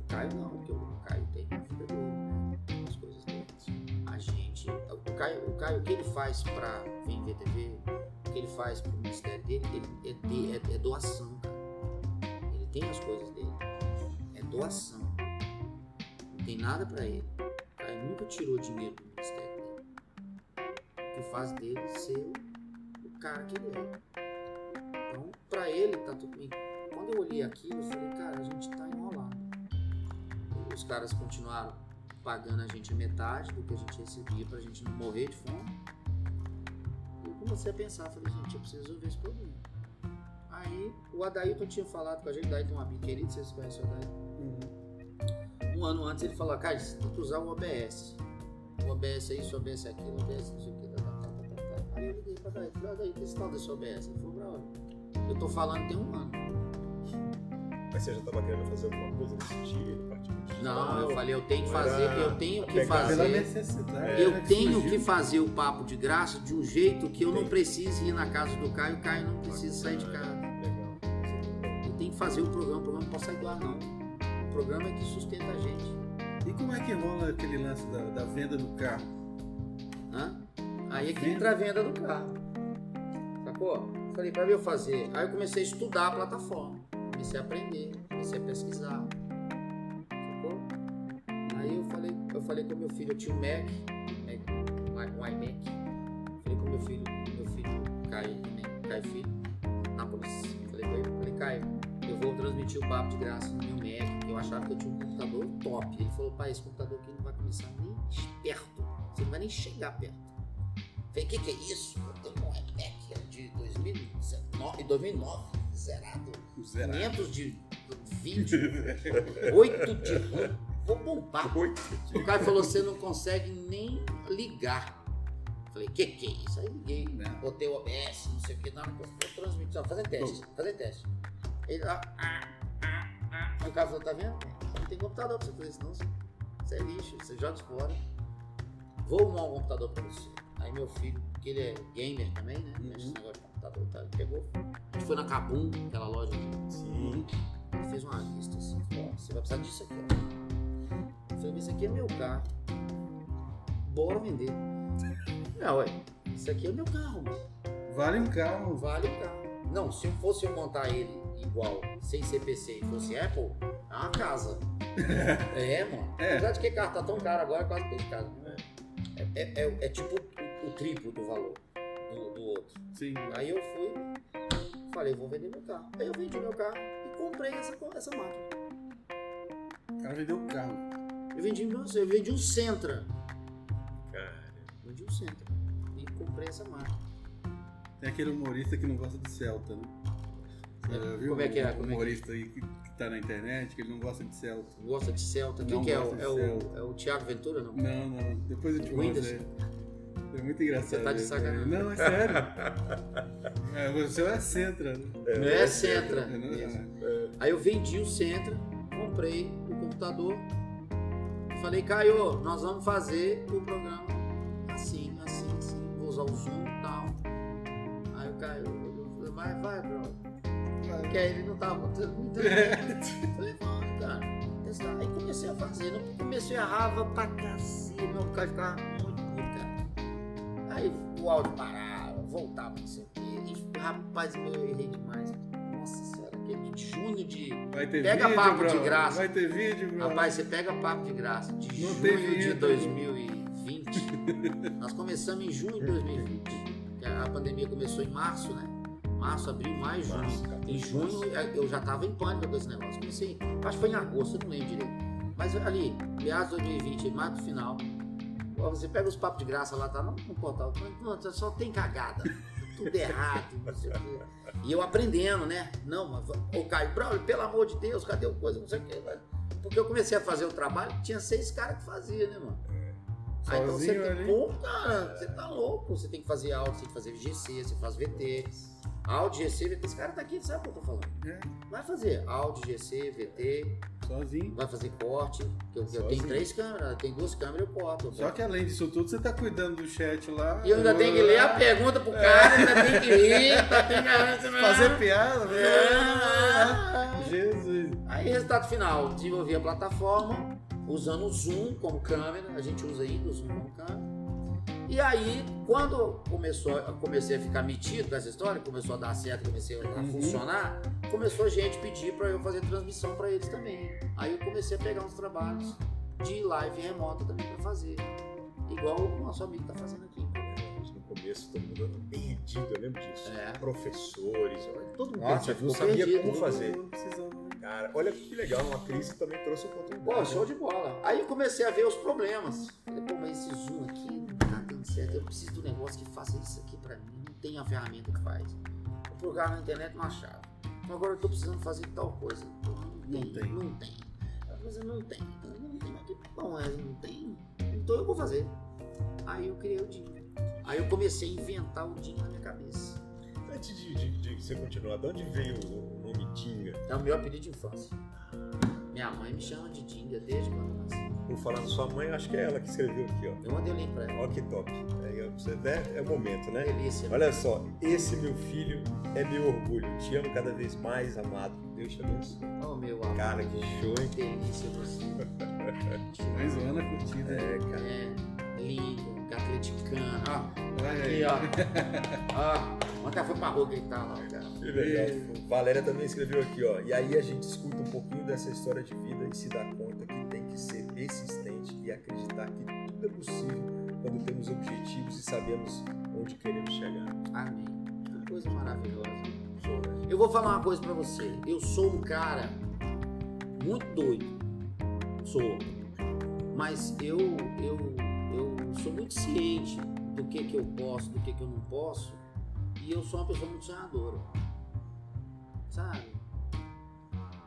O Caio não, porque o Caio tem a vida dele, O Caio, o Caio, o que ele faz pra vir ver TV, o que ele faz pro ministério dele, ele, é, é- é doação, cara. Ele tem as coisas dele. É doação. Não tem nada pra ele. O Caio nunca tirou dinheiro do ministério dele. O que faz dele ser o cara que ele é. Então, pra ele, tá tudo bem. Quando eu olhei aquilo, eu falei, cara, a gente tá enrolado. Os caras continuaram pagando a gente a metade do que a gente recebia pra gente não morrer de fome. E eu comecei a pensar, falei, gente, eu preciso resolver esse problema. Aí o Adailton tinha falado com a gente, o Adailton é um amigo querido, vocês conhecem o Adailton? Um ano antes ele falou, cara, você tem que usar o OBS. O OBS é isso, o OBS é aquilo, o OBS não sei o que. Tá, tá, tá. Aí eu liguei pra Adailton, falei, Adailton, esse tal desse OBS? Ele falou, eu tô falando tem um ano. Mas você já tava querendo fazer alguma coisa nesse sentido? digital? Não, eu falei, eu tenho que fazer, eu tenho que fazer. Eu né, tenho que fazer o papo de graça de um jeito que eu não precise ir na casa do Caio, o Caio não precisa sair de casa. Legal. Eu tenho que fazer o programa, o programa não pode sair do ar não. O programa é que sustenta a gente. E como é que rola aquele lance da, da venda do carro? Hã? Aí é que entra a venda do carro. Sacou? Falei, pra eu fazer. Aí eu comecei a estudar a plataforma. Comecei a aprender, comecei a pesquisar. Sacou? Aí eu falei, eu falei com meu filho, eu tinha um Mac, um iMac. Falei com meu filho, meu filho Caio, né, Caio Filho, Nápoles. Falei com ele, falei, Caio, eu vou transmitir o papo de graça no meu Mac, eu achava que eu tinha um computador top. Ele falou, pai, esse computador aqui não vai começar nem perto. Você não vai nem chegar perto. Falei, o que, que é isso? Eu tenho um iMac de 2019, 2009, zerado. Zerado. 500 de vídeo, 8 de RAM. Vou bombar. O cara falou, você não consegue nem ligar. Falei, que que é isso? Aí liguei, Não. botei o OBS, não sei o que, na hora que eu eu transmiti, ó, fazendo teste, fazendo teste. Ele lá, ah, ah, ah. Aí o cara falou, tá vendo? Não tem computador pra você fazer isso não, você- é lixo, você joga fora. Vou arrumar um computador pra você. Aí meu filho, que ele é gamer também, né? Uhum. Mexe nesse negócio tá? Ele pegou. A gente foi na Kabum, aquela loja de Sim. ele fez uma lista assim, falou, ó, você vai precisar disso aqui, ó. Eu falei, esse aqui é meu carro. Bora vender. Não, ué, esse aqui é meu carro, mano. Vale um carro. Vale o carro. Não, se eu fosse eu montar ele igual, sem CPC e fosse Apple, é uma casa. *laughs* é, mano. É. Apesar de que carro tá tão caro agora, quase fez casa. É, é, é- é tipo o, o triplo do valor do, do outro. Sim. Aí eu fui, falei, vou vender meu carro. Aí eu vendi meu carro e comprei essa, essa máquina. O cara vendeu o carro. Eu vendi, eu vendi um Sentra. Cara, Vendi um Sentra. E comprei essa máquina. Tem aquele humorista que não gosta de Celta, né? Já viu Como é que é? um Como é que é? humorista aí que, que tá na internet, que ele não gosta de Celta. Gosta de Celta. Quem Não que é? gosto O, é, o, é o Thiago Ventura, não? Não, não. Depois eu te mostro É muito engraçado. Você tá de isso, sacanagem. né? Não, é sério. *laughs* é, o seu é Centra, né? Não é Sentra. É, não, Isso. é. Aí eu vendi o Sentra, comprei o computador. Falei, Caio, nós vamos fazer o programa assim, assim, assim. Vou usar o Zoom e tal. Aí o Caio, eu falei, vai, vai, bro. Porque aí ele não tava botando muita *laughs* Falei, vai, cara. Aí comecei a fazer. No começo eu errava pra cacete, meu cara ficava muito. Aí o áudio parava, voltava, não sei o quê. E, rapaz, meu, eu errei demais. Nossa senhora, aquele de junho de. Vai ter Pega vídeo, papo bro. de graça. Vai ter vídeo, bro. Rapaz, você pega papo de graça. De Não junho de vinheta. 2020. Nós começamos em junho de 2020. que a pandemia começou em março, né? Março, abril, maio, junho. Março, 14 em junho eu já tava em pânico com esse negócio. Comecei, acho que foi em agosto, eu não lembro direito. Mas ali, meados de 2020, março do final, você pega os papos de graça lá, tá no, no portal, não, só tem cagada. Tudo errado, não sei o quê. E eu aprendendo, né? Não, mas, ô Caio, Braulio, pelo amor de Deus, cadê o coisa, não sei o quê. Porque eu comecei a fazer o trabalho, tinha seis caras que faziam, né, mano? Aí então você Sozinho tem, ali? pô, cara, você tá louco. Você tem que fazer áudio, você tem que fazer GC, você faz VT. Áudio, GC, VT. Esse cara tá aqui, sabe o que eu tô falando? É, Vai fazer áudio, GC, VT, sozinho. vai fazer corte. Eu, eu tenho três câmeras, tem duas câmeras, eu corto. Só que além disso tudo, você tá cuidando do chat lá. E eu ainda tenho que ler a pergunta pro cara, ainda tem que rir, ainda tem que *laughs* Fazer piada? É. Jesus. Aí, resultado final, desenvolvi a plataforma usando o Zoom como câmera, a gente usa ainda o Zoom como câmera. E aí, quando começou, eu comecei a ficar metido com essa história, começou a dar certo, comecei a Uhum. funcionar, começou a gente pedir para eu fazer transmissão para eles também. Aí eu comecei a pegar uns trabalhos de live remota também para fazer. Igual o nosso amigo tá fazendo aqui. No começo, todo mundo perdido, eu lembro disso. É. Professores, todo mundo Nossa, perdido, não sabia perdido, como todo fazer. Precisando. Cara, olha que legal, uma crise também trouxe oportunidade. Pô, show de bola. Aí eu comecei a ver os problemas. Falei, pô, mas esse Zoom aqui certo. Eu preciso de um negócio que faça isso aqui pra mim. Não tem a ferramenta que faz. Vou procurar na internet não achava. Então agora eu tô precisando fazer tal coisa. Pô, não, Não tem, não tem. A coisa não tem. Não tem, mas que bom, é, não tem. Então eu vou fazer. Aí eu criei o Dinho. Aí eu comecei a inventar o Dinho na minha cabeça. Antes de, de- de você continuar, de onde veio o nome Dinga? É o meu apelido de infância. Minha mãe me chama de Dinga desde quando eu nasci. Por falar na sua mãe, acho que é ela que escreveu aqui, ó. Eu mandei o link pra ela. Ó que top. É, você, é o momento, né? Delícia. Olha só, esse meu filho é meu orgulho. Te amo cada vez mais, amado. Deus te abençoe. Oh, meu amor. Cara, que show, hein? delícia você. *laughs* Mais uma na curtida. É, cara. É, lindo, atleticano. Ó, Olha aqui, aí. ó. *laughs* ó, ontem foi pra rua gritar lá, cara. Que legal. Valéria também escreveu aqui, ó. E aí a gente escuta um pouquinho dessa história de vida e se dá conta ser persistente e acreditar que tudo é possível quando temos objetivos e sabemos onde queremos chegar. Amém. Que coisa maravilhosa. Eu vou falar uma coisa pra você. Eu sou um cara muito doido. Sou. Mas eu, eu, eu sou muito ciente do que, que eu posso, do que, que eu não posso. E eu sou uma pessoa muito sonhadora. Sabe?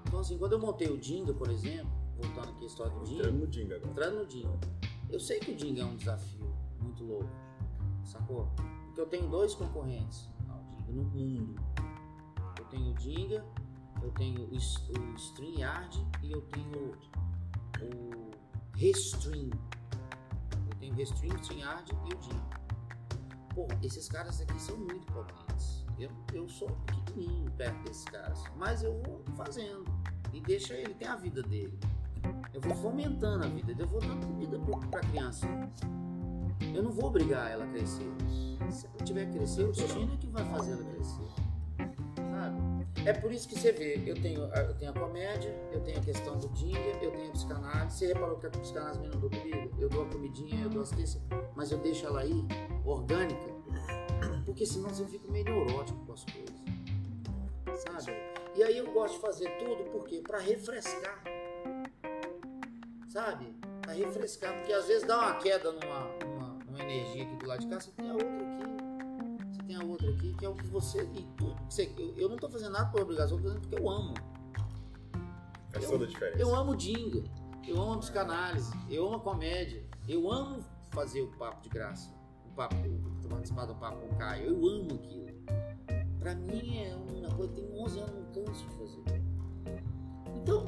Então, assim, quando eu montei o Dinga, por exemplo, voltando aqui à história do Dinga, Entrando no Dinga agora. entrando no Dinga. Eu sei que o Dinga é um desafio muito louco, sacou? Porque eu tenho dois concorrentes ao Dinga no mundo. Eu tenho o Dinga, eu tenho o, o StreamYard e eu tenho o Restream. Eu tenho o Restream, o StreamYard e o Dinga. Pô, esses caras aqui são muito potentes. Eu, eu sou pequenininho perto desses caras, mas eu vou fazendo. E deixa ele ter a vida dele. Eu vou fomentando a vida, eu vou dando comida para a criança. Eu não vou obrigar ela a crescer. Se ela tiver que crescer, o destino é que vai fazer ela crescer. Sabe? É por isso que você vê, eu tenho, eu tenho a comédia, eu tenho a questão do dinga, eu tenho a psicanálise. Você reparou que a psicanálise eu não dou comida? Eu dou a comidinha, eu dou assistência, mas eu deixo ela aí, orgânica, porque senão você fica meio neurótico com as coisas. Sabe? E aí eu gosto de fazer tudo, por quê? Pra refrescar sabe? Pra refrescar, porque às vezes dá uma queda numa, numa, numa energia aqui do lado de cá, você tem a outra aqui, você tem a outra aqui, que é o que você. E tudo que você. Eu, eu não tô fazendo nada por obrigação, eu tô fazendo porque eu amo. Faz Eu- toda a diferença. Eu amo Dinga, eu amo a psicanálise, eu amo a comédia, eu amo fazer o papo de graça, o papo, eu participar do papo com o Caio, eu amo aquilo. Pra mim é uma coisa, tem 11 anos, não canso de fazer. Então,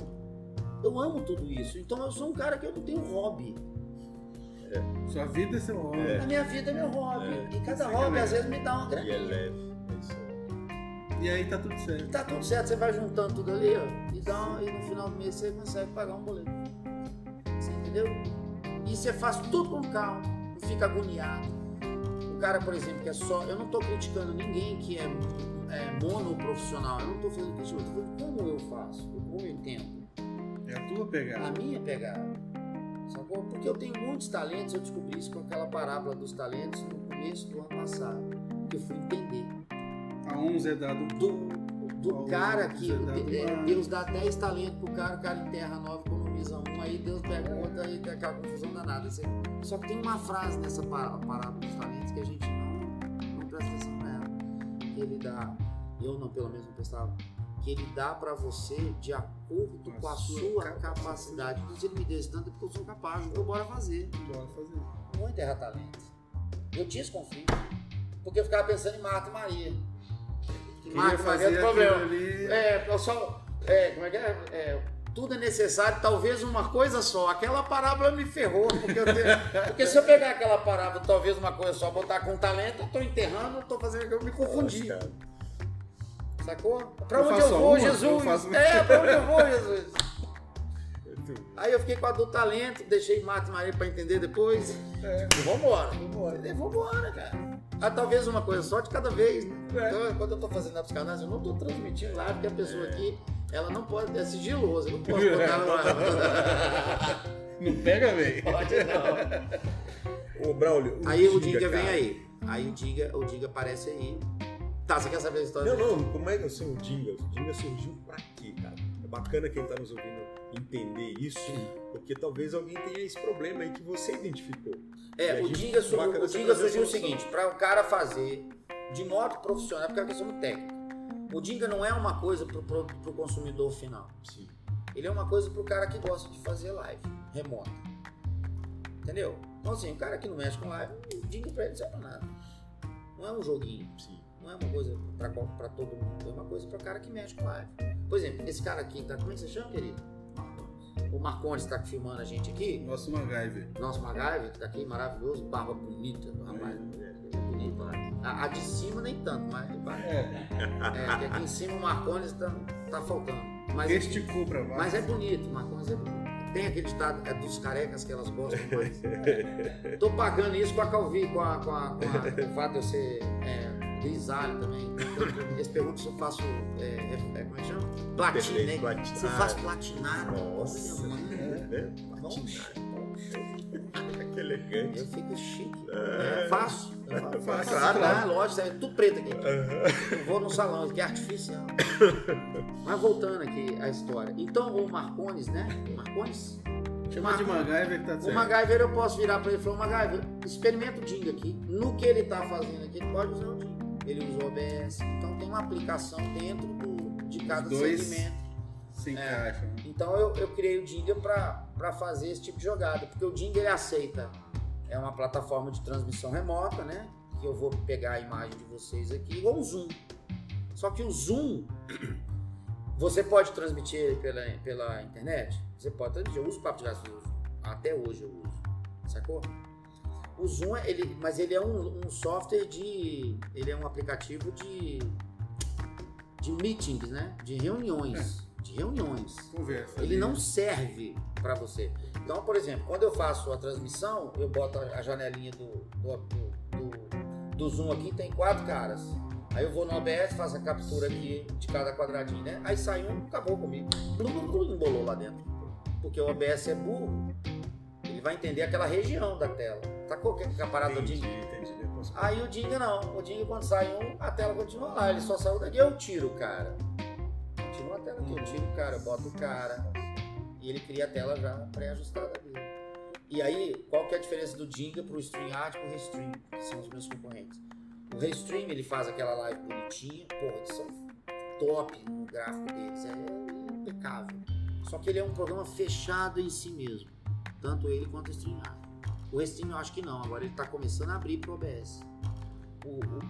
eu amo tudo isso. Então eu sou um cara que eu não tenho hobby. Sua vida é seu hobby. É. A minha vida é meu hobby. É. E cada Isso é hobby legal. às vezes me dá uma E é leve. É isso. E aí tá tudo certo. Tá tudo certo, você vai juntando tudo ali, ó, e, dá uma- e no final do mês você consegue pagar um boleto. Você entendeu? E você faz tudo com calma, não fica agoniado. O cara, por exemplo, que é só. Eu não tô criticando ninguém que é, é monoprofissional, eu não tô fazendo crítica, eu tô falando como eu faço, como eu entendo. É a tua pegada. A minha pegada. Sacou? Porque eu tenho muitos talentos, eu descobri isso com aquela parábola dos talentos no começo do ano passado. eu fui entender. A uns é dado Do, do cara que é dado é. Deus dá 10 talentos pro cara, o cara enterra 9, economiza um, aí Deus pega o outro, aí tem aquela confusão danada. Você- Só que tem uma frase nessa pará- parábola dos talentos que a gente não, não presta atenção pra ela. Que ele dá, eu não, pelo menos não prestava, que ele dá pra você de acordo Com a sua capacidade. se ele me deu esse tanto, é porque eu sou capaz, então bora fazer. Bora fazer. Vou enterrar talento. Eu tinha esse conflito. Porque eu ficava pensando em Marta e Maria. Marta, fazer Maria, aquilo problema. ali. É, eu só. É, como é que é? É, tudo é necessário, talvez uma coisa só. Aquela parábola me ferrou, porque eu tenho- *laughs* porque se eu pegar aquela parábola, talvez uma coisa só, botar com talento, eu tô enterrando, eu tô fazendo, eu me confundi. Cara, Sacou? Pra Eu onde eu vou, uma, Jesus? eu É, pra onde eu vou, Jesus? *laughs* Aí eu fiquei com a do talento, deixei Marta e Maria pra entender depois. É. E vambora. Vambora. E vambora, cara. Ah, talvez uma coisa só de cada vez. Né? É. Então, quando eu tô fazendo a psicanálise, eu não tô transmitindo lá, porque a pessoa aqui, ela não pode, é sigilosa, eu não posso *laughs* botar ela lá. *laughs* Não pega, velho. Pode não. Ô, Braulio. Aí o Dinga vem cara. aí. Aí o Dinga, o Dinga aparece aí. Tá, você quer saber a história? Não, não, como é que assim, o Dinga? O Dinga surgiu pra quê, cara? É bacana quem tá nos ouvindo entender isso, porque talvez alguém tenha esse problema aí que você identificou. É, o Dinga, surgiu, o Dinga surgiu o seguinte, para o cara fazer de modo profissional, porque é uma questão técnica. O Dinga não é uma coisa pro, pro, pro consumidor final. Sim. Ele é uma coisa pro cara que gosta de fazer live remota. Entendeu? Então assim, o cara que não mexe com live, o Dinga pra ele não serve pra nada. Não é um joguinho. Sim. Não é uma coisa pra todo mundo, é uma coisa pra cara que mexe com live. Por exemplo, esse cara aqui, tá, como é que você chama, querido? O Marcondes tá filmando a gente aqui. Nosso MacGyver. Nosso MacGyver, que tá aqui maravilhoso, barba bonita do rapaz. É bonito, né? a, a de cima nem tanto, mas É. é, que aqui em cima o Marcondes tá, tá faltando. Mas, Gesticul pra baixo. mas é bonito, o Marcondes é bonito. Tem aquele ditado é dos carecas que elas gostam mais. *laughs* Tô pagando isso com a Calvi, com, a, com, a, com, a, com o fato de eu ser é, grisalho também. Eles perguntam se eu faço. É, é, é, como é que chama? Platina, né? platina. Se eu faço platinado. Nossa. mano. Né? Poxa, *laughs* Que elegante. eu fico chique. É. É, faço. Eu faço, faço. Claro, Ah, claro. lógico, é tudo preto aqui. Aham. Eu vou no salão, que é artificial. *laughs* Mas voltando aqui à história. Então, o Marcones, né? Marcones? Chama de MacGyver que tá O certo. MacGyver eu posso virar pra ele e falar, MacGyver, experimenta o Dinga aqui. No que ele tá fazendo aqui, ele pode usar o Dinga. Ele usa o OBS. Então tem uma aplicação dentro do, de cada dois segmento. Se encaixa. né? Então eu, eu criei o Dinga para fazer esse tipo de jogada, porque o Dinga ele aceita. É uma plataforma de transmissão remota, né? Que eu vou pegar a imagem de vocês aqui, igual um Zoom. Só que o Zoom, *clears throat* você pode transmitir pela, pela internet? Você pode transmitir. Eu uso o Papo de Graça. Até hoje eu uso. Sacou? O Zoom, ele, mas ele é um, um software de. Ele é um aplicativo de. de meetings, né? De reuniões. De reuniões Conversa. ele ali. não serve para você. Então, por exemplo, quando eu faço a transmissão, eu boto a janelinha do, do, do, do- do Zoom aqui, tem quatro caras. Aí eu vou no OBS, faço a captura aqui de cada quadradinho, né? Aí sai um, acabou comigo. Blum, blum, blum, embolou lá dentro. Porque o OBS é burro. Vai entender aquela região da tela. Tá qualquer parada Entendi, de entendi. Depois- Aí o Dinga não. O Dinga quando sai um, a tela continua lá. Ele só saiu daqui. Eu tiro o cara. Continua a tela aqui. Eu tiro o cara, eu boto o cara. E ele cria a tela já pré-ajustada dele. E aí, qual que é a diferença do Dinga pro StreamYard e pro Restream, que são os meus concorrentes? O Restream, ele faz aquela live bonitinha. Porra, eles são top no gráfico deles. É impecável. Só que ele é um programa fechado em si mesmo. Tanto ele quanto o StreamYard. O Restream eu acho que não, agora ele está começando a abrir para o OBS. O,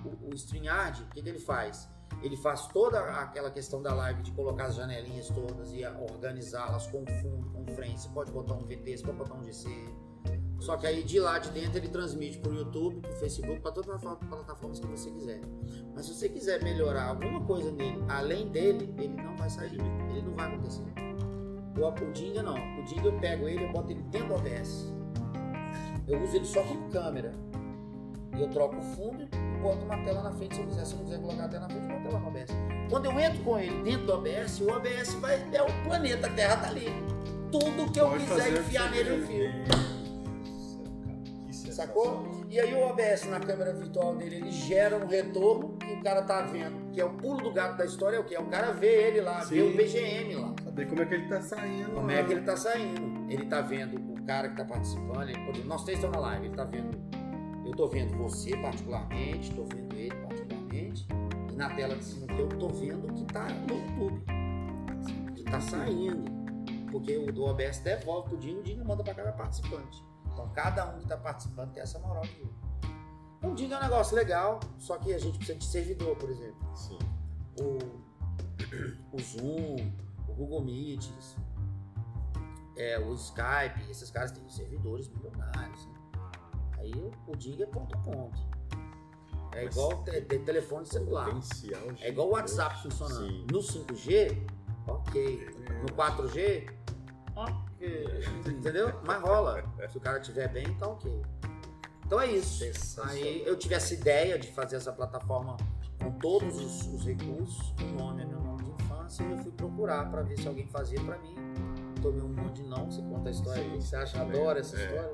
o, o, StreamYard, o que, que ele faz? Ele faz toda aquela questão da live de colocar as janelinhas todas e organizá-las com fundo, com frame. Você pode botar um VT, você pode botar um GC. Só que aí de lá de dentro ele transmite para o YouTube, para o Facebook, para todas as plataformas que você quiser. Mas se você quiser melhorar alguma coisa nele, além dele, ele não vai sair. Ele não vai acontecer. O, o Dinga não. O Dinga eu pego ele e boto ele dentro do OBS. Eu uso ele só como câmera. E eu troco o fundo e boto uma tela na frente se eu quiser. Se eu não quiser colocar a tela na frente, eu boto ela no OBS. Quando eu entro com ele dentro do OBS, o OBS vai. É o planeta Terra tá ali. Tudo que eu Pode quiser enfiar nele, eu enfio. Sensacional. Sacou? E aí o OBS na câmera virtual dele, ele gera um retorno que o cara tá vendo, que é o pulo do gato da história, é o que? É o cara ver ele lá, Sim. ver o BGM lá. Saber como é que ele tá saindo. Como é que ele tá saindo? Ele tá vendo o cara que tá participando, ele, nós três estamos na live, ele tá vendo. Eu tô vendo você particularmente, tô vendo ele particularmente, e na tela de cima aqui eu tô vendo o que tá no YouTube. Que tá saindo. Porque o do OBS devolve pro Dinho e o Dinho manda pra cada participante. Então cada um que tá participando tem essa moral de ver. Então o Dinho é um negócio legal, só que a gente precisa de servidor, por exemplo Sim. o, *clears throat* o Zoom, o Google Meets, é, o Skype, esses caras têm servidores milionários. né? Aí o Dig é ponto a ponto. É Mas- igual te, te- telefone celular. É igual o WhatsApp funcionando. Sim. No 5G, ok. No 4G, ok. Entendeu? Mas rola. Se o cara estiver bem, tá ok. Então é isso. Aí eu tive essa ideia de fazer essa plataforma com todos os, os recursos. O nome é meu nome infância eu fui procurar para ver se alguém fazia para mim. Tomei um monte de não, você conta a história aí, você acha, adora essa É. história.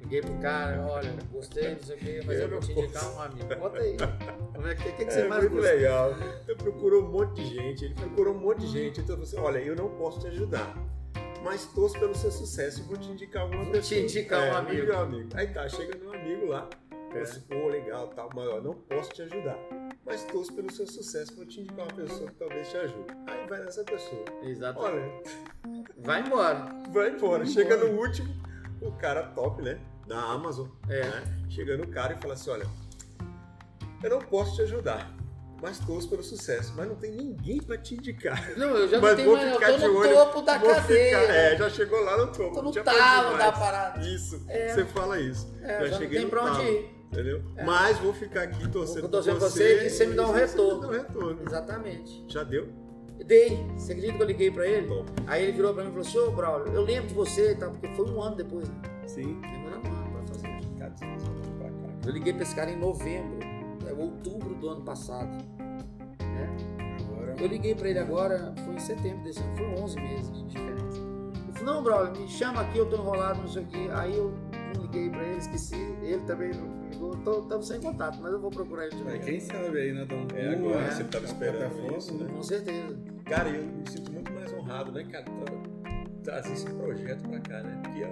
Liguei pro cara, olha, gostei, não sei o quê, mas eu vou te indicar um amigo. Conta aí. Como é que, que, que você É mais muito legal. Eu procurou um monte de gente, ele procurou um monte de gente. Então você, olha, eu não posso te ajudar. Mas torço pelo seu sucesso e vou te indicar alguma Vou pessoa. te indicar um vou amigo. um amigo. Aí tá, chega meu amigo lá. É. É. Assim, pô, legal, tal, mas ó, não posso te ajudar. Mas torço pelo seu sucesso, vou te indicar uma pessoa que talvez te ajude. Aí vai nessa pessoa. Exato. Olha, Vai embora. vai embora. Chega no último, o cara top, né? Da Amazon. É. né? Chega no cara e fala assim: olha, eu não posso te ajudar, mas torço pelo sucesso. Mas não tem ninguém pra te indicar. Não, eu já mas não tenho mais, eu tô no olho. topo da cadeia. Ficar, é, já chegou lá no topo. Tô no já talo da parada. Isso, É. você fala isso. É, já não cheguei tem no pra onde ir. Entendeu? Mas vou ficar aqui torcendo Vou por torcer você. por você e você me dá um você retorno. me dá um retorno. Exatamente. Já deu? Dei. Você acredita que eu liguei pra ele? Top. Aí ele virou pra mim e falou assim, ô Braulio, eu lembro de você e tal, porque foi um ano depois, né? Sim. Demorou um ano pra fazer. Você. Eu liguei pra esse cara em novembro, é outubro do ano passado. né? Agora. Eu liguei pra ele agora, foi em setembro desse ano, foi 11 meses de diferença. Ele falou, não, Braulio, me chama aqui, eu tô enrolado, não sei o quê. Aí eu liguei pra ele, esqueci, ele também não estamos sem contato, mas eu vou procurar ele de quem sabe aí, né? Dá um É, agora É. você tava esperando isso, né? Com certeza. Cara, eu me sinto muito mais honrado, né, cara? Tra- Trazer esse projeto pra cá, né? Porque há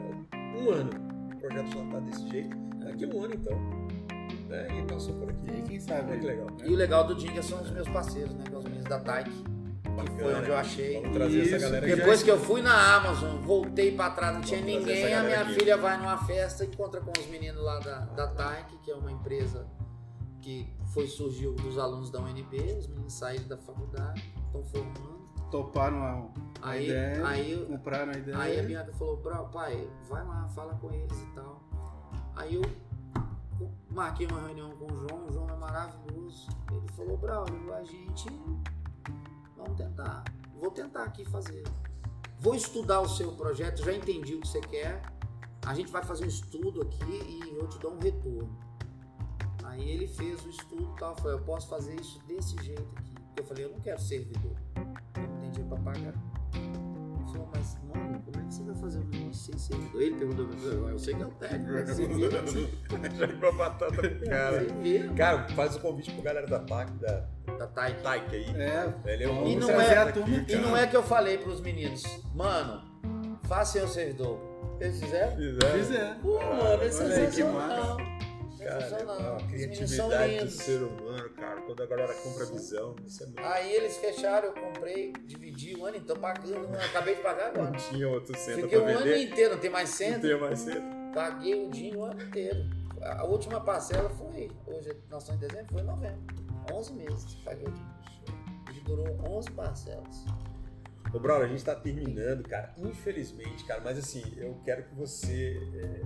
um ano o projeto já tá desse jeito. Daqui a um ano, então. Né? E passou por aqui. E quem sabe? Olha que legal. E o legal do Dinga são os meus parceiros, né? Que são os meninos da Taik. Que foi onde eu achei. Isso, Depois já- que eu fui na Amazon, voltei pra trás, não tinha Vamos ninguém. A minha aqui. filha vai numa festa, encontra com os meninos lá da, da Taik, que é uma empresa que foi surgiu dos alunos da UNB. Os meninos saíram da faculdade, estão formando. Toparam a, a Aí, ideia, aí, compraram a ideia. aí a Bianca falou: "Bro, pai, vai lá, fala com eles e tal. Aí eu marquei uma reunião com o João, o João é maravilhoso. Ele falou: Braulio, a gente vamos tentar. Vou tentar aqui fazer. Vou estudar o seu projeto, já entendi o que você quer. A gente vai fazer um estudo aqui e eu te dou um retorno. Aí ele fez o estudo e tal. Falei, eu posso fazer isso desse jeito aqui. Eu falei, eu não quero servidor. Eu não tenho dinheiro pra pagar. Ele falou, mas mano, como é que você vai fazer um negócio sem servidor? Ele perguntou pra mim, eu sei que é o técnico, mas você vira. A batata pro cara. Cara, faz o convite pro galera da TAC, da Da Taik. Taik aí. É, Ele é um E não é- a turma E não é que eu falei pros meninos, mano, faça seu servidor. Eles fizeram? Fizeram. Fizer. Pô, mano, é sensacional. Cara, Sensacional. a criatividade do ser humano, cara. Quando a galera compra visão, isso é muito. Aí eles fecharam, eu comprei, dividi o ano, então pagando, acabei de pagar Não agora. tinha outro centro Fiquei pra o ano inteiro, não tem mais Não centro. tinha mais centro. Paguei o dinho o ano inteiro. A última parcela foi, hoje nós estamos em dezembro, foi em novembro. 11 meses que paguei o dinho. Ele durou 11 parcelas. Ô, Braulio, a gente tá terminando, cara. Infelizmente, cara. Mas assim, eu quero que você. é,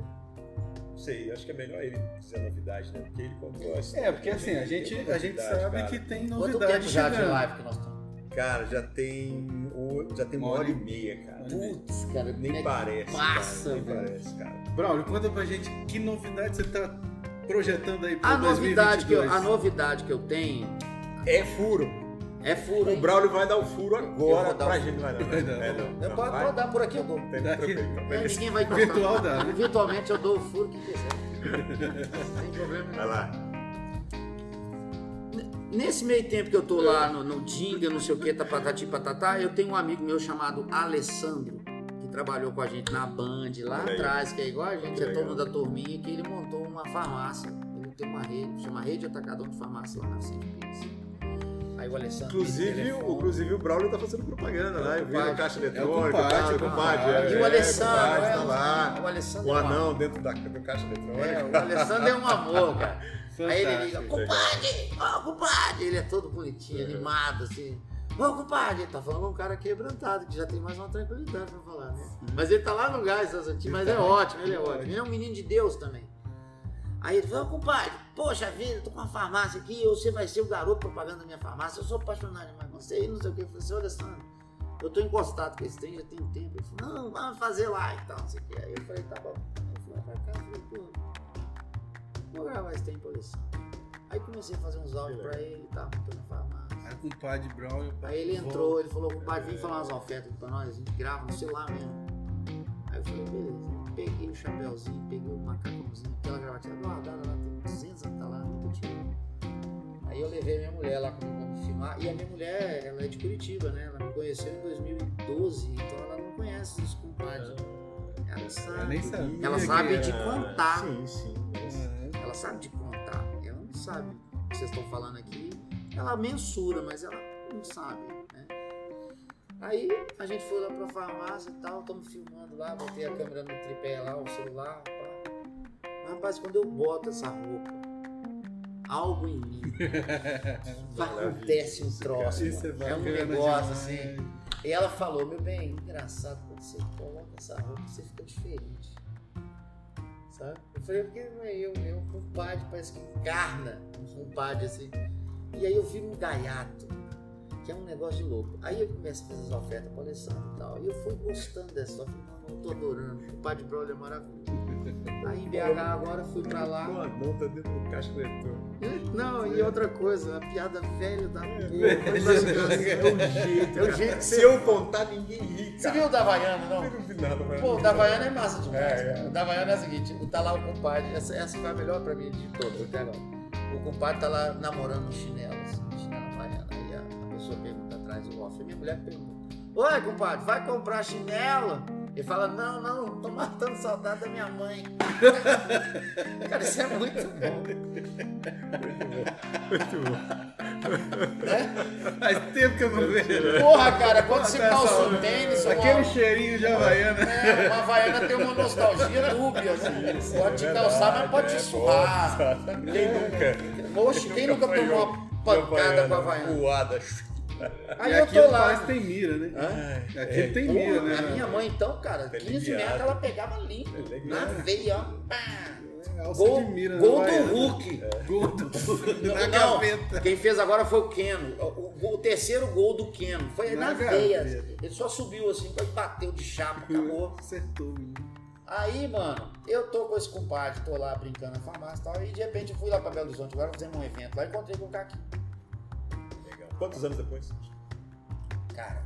Não sei, acho que é melhor ele dizer a novidade, né? Porque ele contou a história. É, porque assim, a gente, a gente sabe cara. que tem Quanto novidade tempo já de chegando. live que nós estamos? Cara, já tem. o- Já tem uma hora e meia, cara. Putz, cara, como é Nem que parece. passa, cara, nem velho. parece, cara. Braulio, conta pra gente que novidade você tá projetando aí pra A novidade, que eu, 2022. a novidade que eu tenho É furo. É furo. O? Braulio vai dar o furo agora pra o gente. Não vai dar. *laughs* É, não. Eu Não, vai. posso dar por aqui, eu dou. Tem tranquilo. É, Beleza. ninguém vai encostar. Virtual dá, né? Virtualmente eu dou o furo que quiser. Não tem problema nenhum. Vai lá. Nesse meio tempo que eu tô lá no, no Dinga, não sei o que, tá patati patatá, eu tenho um amigo meu chamado Alessandro, que trabalhou com a gente na Band lá atrás, que é igual a gente, é legal. turma da turminha, que ele montou uma farmácia. Ele tem uma rede, chama Rede Atacadão de Farmácia lá na Pires. Aí o Alessandro. Inclusive, o, inclusive o Braulio tá fazendo propaganda lá. Eu vi na caixa É o eletrônica, tá, o o compadre. compadre. é, E o é, Alessandro, compadre, é, tá lá. o Alessandro O é anão dentro da, da caixa eletrônica. É, o Alessandro é um amor, cara. Aí ele liga, compadre, ó, compadre. Ele é todo bonitinho, animado, assim. Ô, compadre, ele tá falando um cara quebrantado, que já tem mais uma tranquilidade pra falar, né? Mas ele tá lá no gás, mas é ótimo, ele é ótimo. Ele é um menino de Deus também. Aí ele falou, compadre, poxa vida, tô com uma farmácia aqui, você vai ser o garoto propaganda da minha farmácia, eu sou apaixonado demais com você, não sei o que. Eu falei assim, olha, Sandro, eu tô encostado com esse trem, já tem um tempo. Ele falou, não, vamos fazer lá e tal, não sei o que. Aí eu falei, tá bom. Aí eu fui lá pra casa, falei, pô, vou gravar esse trem pra Alessandro. Aí comecei a fazer uns áudios pra ele e tal, montando a farmácia. Aí com o compadre Brown. Aí ele entrou, ele falou, compadre, vem falar umas ofertas pra nós, a gente grava no celular mesmo. Aí eu falei, beleza. Peguei o chapéuzinho, peguei o macacãozinho, aquela gravatinha guardada lá, tem 200 anos, tá lá, nunca tirei. Aí eu levei a minha mulher lá comigo pra me filmar, e a minha mulher, ela é de Curitiba, né? Ela me conheceu em 2012, então ela não conhece os compadres. Ela Ela sabe. nem sabia. Ela sabe era. de contar. Sim, sim. Uhum. Ela sabe de contar. Ela não sabe o que vocês estão falando aqui. Ela mensura, mas ela não sabe. Aí a gente foi lá pra farmácia e tal, estamos filmando lá, botei a câmera no tripé lá, o celular. Pá. Mas, rapaz, quando eu boto essa roupa, algo em mim *laughs* acontece um troço. Isso é é um negócio assim. E ela falou, meu bem, engraçado, quando você coloca essa roupa, você fica diferente. Sabe? Eu falei, porque não é eu, é um compadre, parece que encarna um compadre assim. E aí eu vi um gaiato, que é um negócio de louco. Aí eu começo a fazer as ofertas pra Alessandro e tal. E eu fui gostando dessa oferta, não, tô adorando. O compadre Braulio é maravilhoso. Aí em BH agora fui pra lá. O anão tá dentro do caixa eletrônica. Não, e outra coisa, a piada velho da porra. mas da- assim, É o jeito. É o jeito. Se eu contar, ninguém ri, Você viu o da Havaiana, não? Eu não vi nada, mas- Pô, o da Havaiana é massa demais. É, é. O é o seguinte, tá lá o compadre, essa, essa foi a melhor pra mim de todas até agora. O compadre tá lá namorando um chinelo, pessoa pergunta atrás do off, e minha mulher pergunta, Oi, compadre, vai comprar chinelo? Ele fala, não, não, tô matando saudade da minha mãe. *laughs* Cara, isso é muito bom. Muito bom. Faz tempo que eu não vejo. Porra, cara, quando você Essa- calça um tênis, uma- Aquele cheirinho de Havaiana. É, uma Havaiana tem uma nostalgia dúbia, assim. Pode te calçar, mas pode te suar. Quem nunca? Oxe, quem nunca tomou uma pancada com a Havaiana? Voada. *laughs* Aí e eu tô lá. parece tem mira, né? Ai, Aquele é, tem mira, né? a minha mãe, então, cara, Tá 15 aliviado. metros ela pegava limpo. É. Na veia, ó. Pá. É, alça Gol, de mira gol do. Hulk. Gol do Não, Na não, gaveta. quem fez agora foi o Keno. O, o- o terceiro gol do Keno. Foi na, Na veia. gaveta. Ele só subiu assim, depois bateu de chapa, acabou. *laughs* Acertou, menino. Aí, mano, eu tô com esse compadre, tô lá brincando na farmácia e tal, e de repente eu fui lá pra Belo Horizonte, agora fizemos um evento lá e encontrei com o Caquinho. Quantos anos depois? Cara,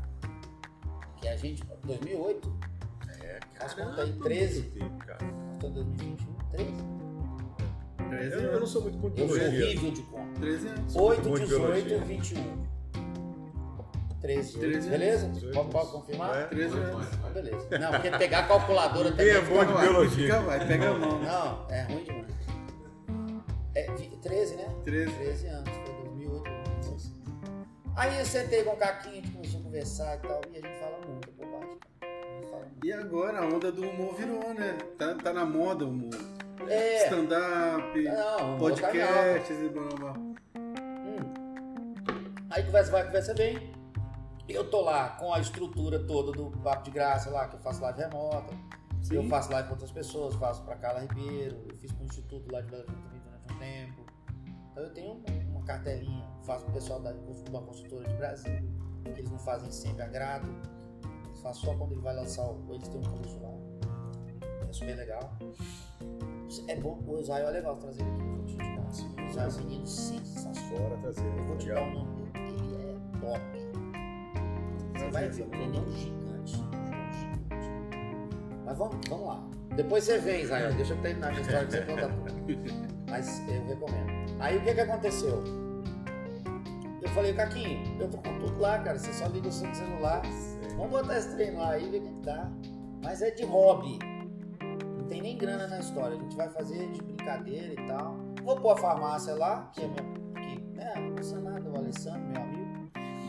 que a gente, 2008, É, Faz conta aí, 13. Muito tempo, cara. tô em 2021, 13. 13 Eu, eu não sou muito de Eu sou horrível de conta. 13 anos. 8, muito de 18, biologia. 21. 13. 13, Beleza? 18. Pode, pode confirmar? É. 13 anos. Então, beleza. Não, porque pegar a calculadora Ninguém é também. bom de Vai, biologia. Fica, vai, pega a mão. Não, é ruim demais. É, vi- 13, né? 13. 13 anos, foi 2008. Aí eu sentei com o Caquinho, a gente começou a conversar e tal, e a gente fala muito, bobagem. Gente fala muito. E agora a onda do humor virou, né? Tá, tá na moda o humor. É, Stand-up, não, podcasts e blá blá blá. Hum. Aí conversa vai, conversa bem. Eu tô lá com a estrutura toda do Papo de Graça lá, que eu faço live remota. Sim. Eu faço live com outras pessoas, faço pra Carla Ribeiro, eu fiz pro Instituto lá de Belo Horizonte também durante um tempo. Então eu tenho uma cartelinha, faço pro pessoal da, uma consultora de Brasília, que eles não fazem sempre agrado. Eles fazem só quando ele vai lançar, o, eles têm um curso lá. É super legal. É bom, o Israel é legal trazer ele aqui, vou te indicar. O Israel é um menino sensacional. Trazer. Eu vou te dar o nome dele, ele é top. Você vai ver, ele é um gigante. é um gigante. Mas vamos, vamos lá. Depois você vem, Israel. Deixa eu terminar a minha história que você conta. Mas eu recomendo. Aí o que que aconteceu? Eu falei, Caquinho, eu tô com tudo lá, cara. Você só liga o seu celular. Vamos botar esse treino lá aí, ver o que dá. Mas é de hobby. Não tem nem grana na história. A gente vai fazer de brincadeira e tal. Vou pôr a farmácia lá, que é minha. Que, né, não custa nada, o Alessandro, meu amigo.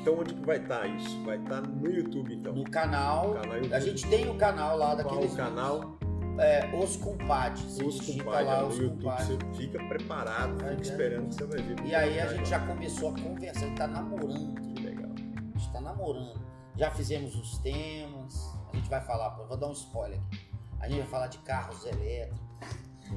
Então onde que vai estar isso? Vai estar no YouTube, então. No canal. Canal YouTube. A gente tem o canal lá Qual daqueles. o canal? É, Os Compadres. Você Os compadres lá no Os YouTube. Compadres. Você fica preparado, É, fica né? esperando que você vai ver. E aí a gente já começou a conversar, a gente tá namorando. Que legal. A gente tá namorando. Já fizemos os temas. A gente vai falar, vou dar um spoiler aqui. A gente vai falar de carros elétricos.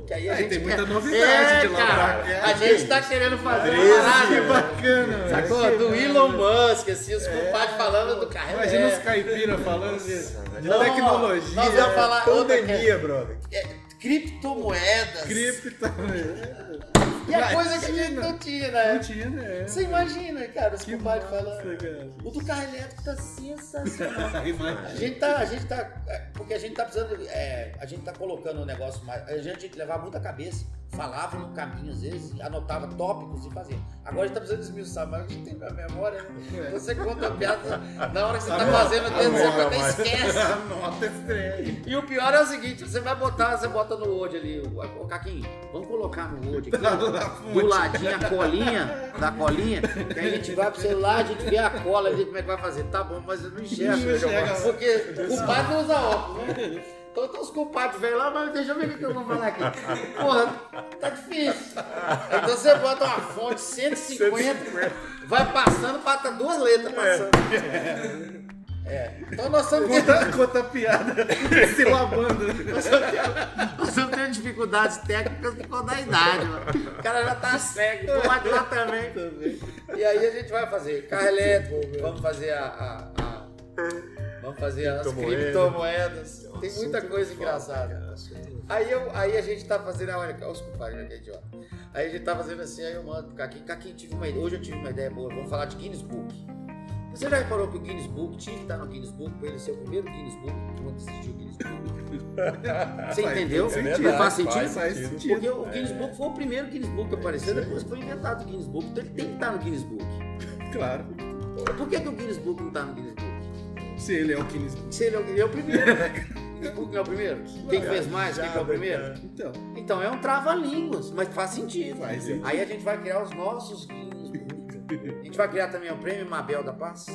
Que aí a Aí gente tem muita quer- novidade é, de lá cara, pra cá. A gente tá querendo fazer uma 13, parada. Que bacana, velho. Sacou? Do Elon Musk, assim, os compadres falando do carro Imagina os elétrico. caipira falando de, de Não, tecnologia. nós vamos falar outra Pandemia, brother. criptomoedas. Cripto. E a coisa que a gente não tinha, né? Não tinha, né? Você imagina, cara, os Que compadres falando. cara. O do carro elétrico tá sensacional. *laughs* A gente tá, a gente tá, é, porque a gente tá precisando, é, a gente tá colocando o negócio mais, a gente tinha que levar muita cabeça, falava no caminho às vezes, anotava tópicos e fazia. Agora a gente tá precisando desmiuçar, mas a gente tem a memória, né? É. Você conta a piada, na hora que você tá fazendo, o dedo você até esquece. *laughs* Anota trem. E o pior é o seguinte, você vai botar, você bota no Word ali, o, Caquinho, vamos colocar no Word aqui, *laughs* do ladinho a colinha, da colinha, que a gente vai pro celular, a gente vê a cola ali, como é que vai fazer. Tá bom, mas eu não enxergo. Enxerga. Porque o padre não usa óculos, né? Então tem os compadres velhos lá, mas deixa eu ver o que eu vou falar aqui. Porra, tá difícil. Então você bota uma fonte 150, vai passando, pata duas letras passando. É. Então nós estamos Conta, conta piada se lavando. nós estamos tendo- dificuldades técnicas por conta da idade, mano. O cara já tá cego, lado de lá também. E aí a gente vai fazer carro elétrico, vamos fazer a. a- a- vamos fazer as Criptomoeda. criptomoedas. Tem Assunto muita coisa engraçada. Aí, eu, aí a gente tá fazendo. Olha, olha os compadres, né, que é idiota. Aí a gente tá fazendo assim, aí eu mando pro Caquinho. Caquinho, tive uma ideia. Hoje eu tive uma ideia boa. Vamos falar de Guinness Book. Você já reparou que o Guinness Book tinha que estar no Guinness Book pra ele ser o primeiro Guinness Book quando existiu o Guinness Book? *laughs* Você Faz entendeu? todo Não sentido. faz sentido? Faz Faz sentido. sentido. Porque o Guinness Book foi o primeiro Guinness Book que apareceu, depois foi inventado o Guinness Book. Então ele tem que estar no Guinness Book. Claro. Por que, que o Guinness Book não está no Guinness Book? Se ele é o Guinness. Se ele é o, ele é o primeiro. *laughs* Book não é o primeiro? Quem fez mais? Quem que é o primeiro? Então, Então é um trava-línguas, mas faz sentido. Faz sentido. Aí a gente vai criar os nossos Book. A gente vai criar também o Prêmio Mabel da Paz.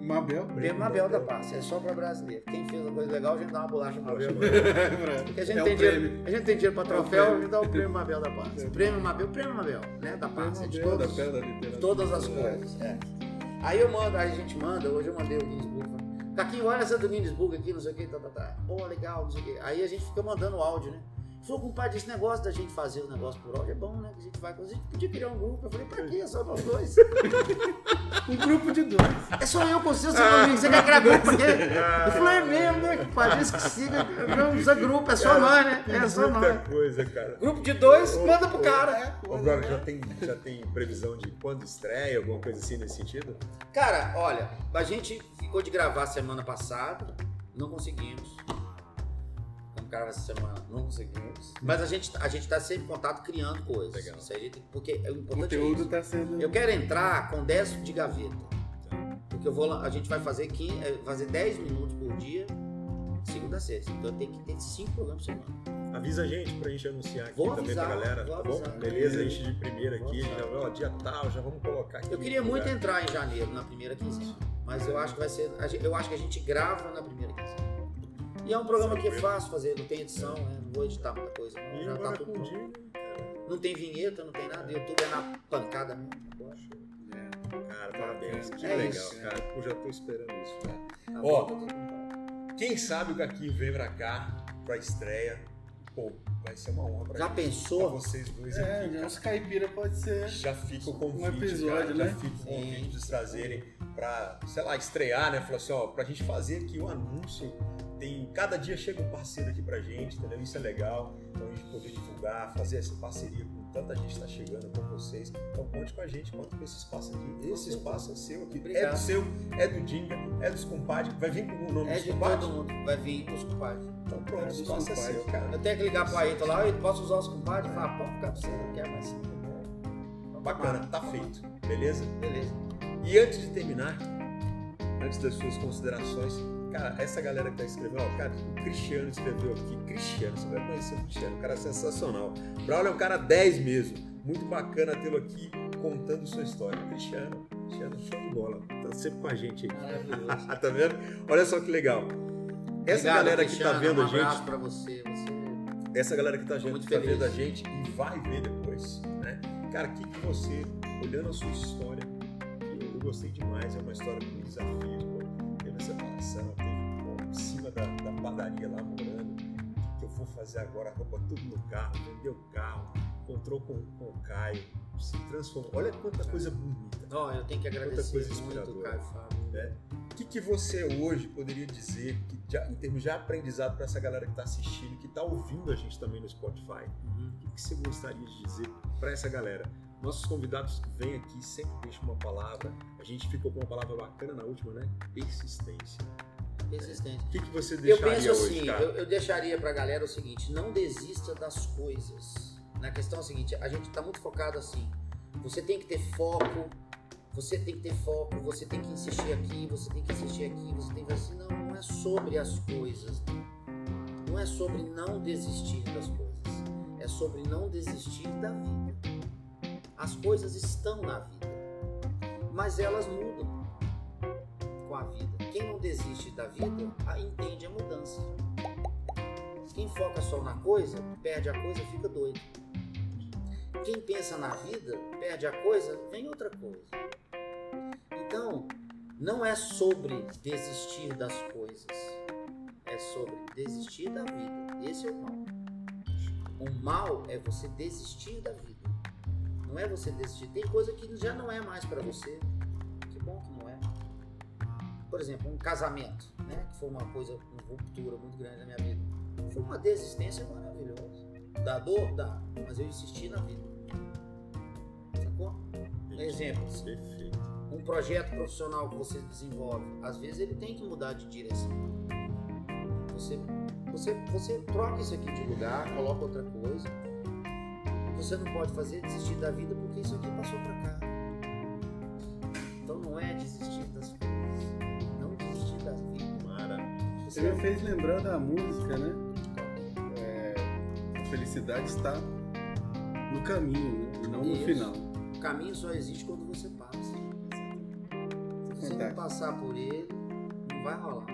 Mabel. Prêmio Mabel da Paz, é só para brasileiro. Quem fez uma coisa legal, a gente dá uma bolacha Mabel. *laughs* Porque a gente, É tem, dinheiro, a gente tem dinheiro para É troféu, a gente dá o Prêmio Mabel da Paz. Prêmio Mabel, Prêmio Mabel, né? Da Paz. É de da todos, Pedra de todas as cores. É. Aí eu mando, aí a gente manda, hoje eu mandei o Guinness Caquinho, olha essa do Guinness Book aqui, não sei o que, tá, tá, tá. Pô, legal, não sei o que. Aí a gente fica mandando áudio, né? Falou, compadre, esse negócio da gente fazer o negócio por áudio é bom, né? Que a gente vai. A gente podia criar um grupo. Eu falei, pra quê? É só nós dois. *laughs* Um grupo de dois. É só eu com você, seu amigo. Você quer criar grupo pra quê? Eu falei, é mesmo, né, compadre? Isso que siga. Não precisa grupo, é só nós, né? É só Muita nós. coisa, cara. Grupo de dois, manda pro cara. Ô, brother, já tem, já tem previsão de quando estreia, alguma coisa assim nesse sentido? Cara, olha, a gente ficou de gravar semana passada, não conseguimos. Vamos gravar essa semana, não conseguimos. Mas a gente, a gente tá sempre em contato criando coisas. Legal. Isso aí porque é o O importante é conteúdo isso. tá sendo. Eu quero entrar com 10 de gaveta. Porque eu vou, a gente vai fazer, 15, é, fazer 10 minutos por dia, segunda a sexta. Então tenho que ter 5 programas por semana. Avisa a gente pra gente anunciar aqui Vou também avisar, pra galera, tá bom? Beleza, a gente de primeira aqui, já, ó, dia tal, já vamos colocar aqui. Eu queria muito entrar em janeiro, na primeira quinzena. Mas eu acho que vai ser. Eu acho que a gente grava na primeira quinzena. E é um programa que é fácil fazer, não tem edição, né? Não vou editar muita coisa. não, Já tá tudo o pronto. Dinho, Não tem vinheta, não tem nada. YouTube é na pancada mesmo. cara, parabéns. Que É legal, isso. cara. Eu já tô esperando isso, cara. Tá Ó. tá. Quem sabe o Gaquinho vem pra cá, pra estreia. Pô, vai ser uma honra pra Já gente, pensou? Pra vocês dois É, aqui, uns caipira pode ser. Já fica o Um convite, episódio, cara, né? Já fica o convite de vocês trazerem pra, sei lá, estrear, né? Falou assim, ó, pra gente fazer aqui o anúncio. Tem, cada dia chega um parceiro aqui pra gente, entendeu? Isso é legal. Então a gente poder divulgar, fazer essa parceria com tanta gente que tá chegando com vocês. Então conte com a gente, conta com esse espaço aqui. Esse espaço é seu aqui. É Obrigado. do seu, é do Dinga, é dos compadres. Vai vir com o nome É dos de compadres? todo mundo. Vai vir os compadres. Então pronto, É o espaço é seu, cara. Eu tenho que ligar pro Ayrton lá, eu posso usar os compadres? Falar, pode ficar pra você, não quer mais. Bacana, tá feito. Beleza? Beleza. E antes de terminar, antes das suas considerações, cara, essa galera que tá escrevendo, ó, cara, o Cristiano escreveu aqui. Cristiano, você vai conhecer o Cristiano, um cara sensacional. Braulio é um cara 10 mesmo. Muito bacana tê-lo aqui contando sua história. Cristiano, Cristiano, show de bola. Tá sempre com a gente aí. Maravilhoso. *laughs* tá vendo? Olha só que legal. Essa Obrigado, galera que Cristiano, tá vendo um a gente, abraço pra você. Você essa galera que tá, gente, muito tá vendo a gente e vai ver depois, né? Cara, o que, que você, olhando a sua história, que eu, gostei demais, é uma história com desafios, pô, teve a separação, teve pô, em cima da, da padaria lá morando, o que eu vou fazer agora, roupa tudo no carro, vendeu o carro, encontrou com, com o Caio, se transformou. Olha quanta coisa bonita. Ó, eu tenho que agradecer coisa muito. Caio Fábio. né? O que, que você hoje poderia dizer, que já- em termos de aprendizado para essa galera que está assistindo, que está ouvindo a gente também no Spotify? Uhum. O que, que você gostaria de dizer para essa galera? Nossos convidados que vêm aqui sempre deixam uma palavra. A gente ficou com uma palavra bacana na última, né? Persistência. Persistente. O que, que você Eu deixaria penso hoje, assim, cara? eu, eu deixaria pra galera o seguinte, não desista das coisas. Na questão é seguinte, a gente tá muito focado assim, você tem que ter foco, você tem que ter foco, você tem que insistir aqui, você tem que insistir aqui, você tem que assim, não, não é sobre as coisas. Não é sobre não desistir das coisas. É sobre não desistir da vida. As coisas estão na vida, mas elas mudam com a vida. Quem não desiste da vida, a- entende a mudança. Quem foca só na coisa, perde a coisa, fica doido. Quem pensa na vida, perde a coisa, vem outra coisa. Então, não é sobre desistir das coisas, é sobre desistir da vida. Esse é o mal. O mal é você desistir da vida. Não é você desistir. Tem coisa que já não é mais pra você. Que bom que não é por exemplo, um casamento, né? Que foi uma coisa, uma ruptura muito grande na minha vida. Foi uma desistência maravilhosa. Dá dor? Dá. Mas eu insisti na vida. Sacou? Exemplos. Perfeito. Um projeto profissional que você desenvolve, às vezes ele tem que mudar de direção. Você, você, você troca isso aqui de lugar, coloca outra coisa. Você não pode fazer desistir da vida porque isso aqui passou pra cá. Então não é desistir das coisas. Não desistir da vida. Maravilha. Você me fez lembrar da música, né? Felicidade está no caminho, né? Não no Isso. final. O caminho só existe quando você passa. Se você não passar por ele, não vai rolar.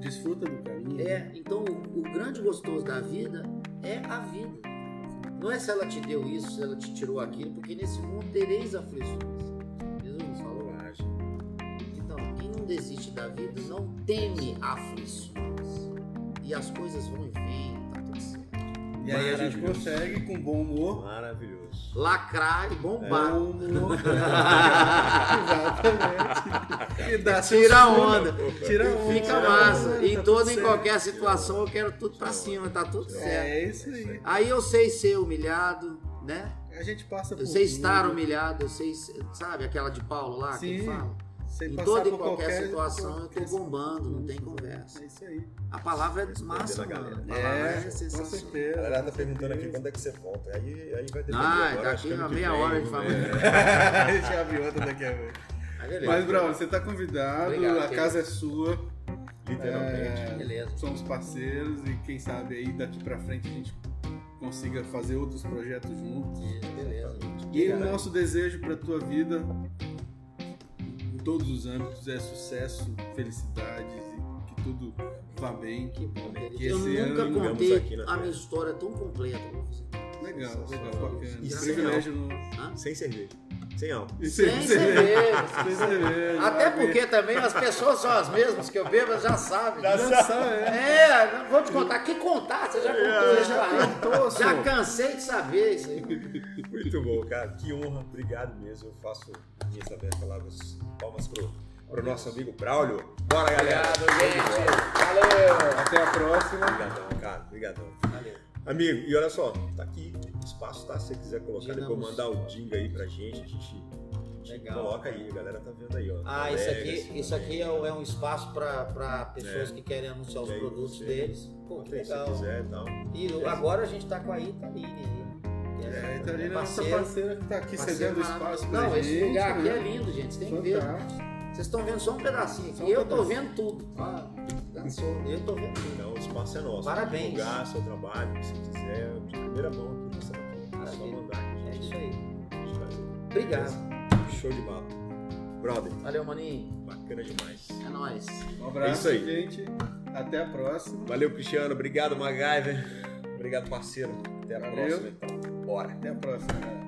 Desfruta do caminho. É, então o, o grande gostoso da vida é a vida. Não é se ela te deu isso, se ela te tirou aquilo, porque nesse mundo tereis aflições. Jesus nos falou. Então, quem não desiste da vida não teme aflições. E as coisas vão e vêm. E aí a gente consegue, com bom humor, Maravilhoso. Lacrar e bombar. bom humor. *laughs* Exatamente. E dá Tira onda. Tira a onda. Fica massa. onda, Em tá toda e qualquer situação eu quero tudo pra cima, tá tudo certo. É isso aí. Aí eu sei ser humilhado, né? A gente passa por Eu sei estar humilhado, eu sei, sabe aquela de Paulo lá que Sim. ele fala? Sem Em toda e por qualquer situação eu qualquer tô bombando, não tem situação. conversa. É isso aí. A palavra é massa, Respondendo a galera. palavra É, é com sensacional. certeza. A galera tá com perguntando aqui quando é que você volta. Aí, aí vai depender Ah, agora. daqui ano a meia vem, hora a gente né? fala. *laughs* a gente abre outra daqui a pouco. Mas, Bruno, você tá convidado, Obrigado, a casa é sua. Literalmente. É, Beleza. somos parceiros e quem sabe aí daqui pra frente a gente consiga fazer outros projetos juntos. Beleza. E o nosso desejo pra tua vida, todos os âmbitos, é sucesso, felicidades e que tudo vá bem. Que bom. Que Eu esse nunca ano contei aqui na a Terra. minha história tão completa pra você. Legal, legal, bacana. E sem Privilégio no... Sem cerveja. Sem álcool. Sem sem cerveja. *laughs* Sem cerveja. Até porque também as pessoas são as mesmas que eu bebo, já sabem. ver. Já sabe, é. É, não vou te contar. Que contar? Você já contou Você isso já aí. contou, Já cansei de saber isso aí. Muito bom, cara. Que honra. Obrigado mesmo. Eu faço minhas também palavras palmas pro para o nosso amigo Braulio. Bora, galera! Obrigado, gente. Valeu! Até a próxima. Obrigadão, cara. Obrigadão. Valeu. Amigo, e olha só, tá aqui o espaço, tá? Se você quiser colocar, Dinamos. depois mandar o jingle aí pra gente, a gente, a gente Legal. coloca aí, a galera tá vendo aí, ó. Ah, isso Colegas aqui, isso aqui é, é um espaço para pessoas É. que querem anunciar os aí produtos você- deles. Pô, que legal. quiser e tal. E o- agora a gente tá com a Italine aí. É, a Itarina é nossa parceiro- parceira que tá aqui cedendo espaço pra Não, gente. esse lugar aqui né? é lindo, gente. Vocês têm que ver. Fantástico. Vocês estão vendo só um pedacinho Só aqui. um Eu tô pedacinho. vendo tudo. Ah, dançou. eu tô vendo tudo. Então o espaço é nosso. Parabéns. Divulgar seu trabalho, se quiser, de primeira mão aqui, aqui. É só mandar que a É gente, isso aí. gente. Obrigado. Show de bola. Brother, Valeu, maninho. bacana demais. É nóis. Um abraço, É isso aí. gente. Até a próxima. Valeu, Cristiano. Obrigado, MacGyver. Obrigado, parceiro. Até a Valeu. próxima, então. Bora. Até a próxima.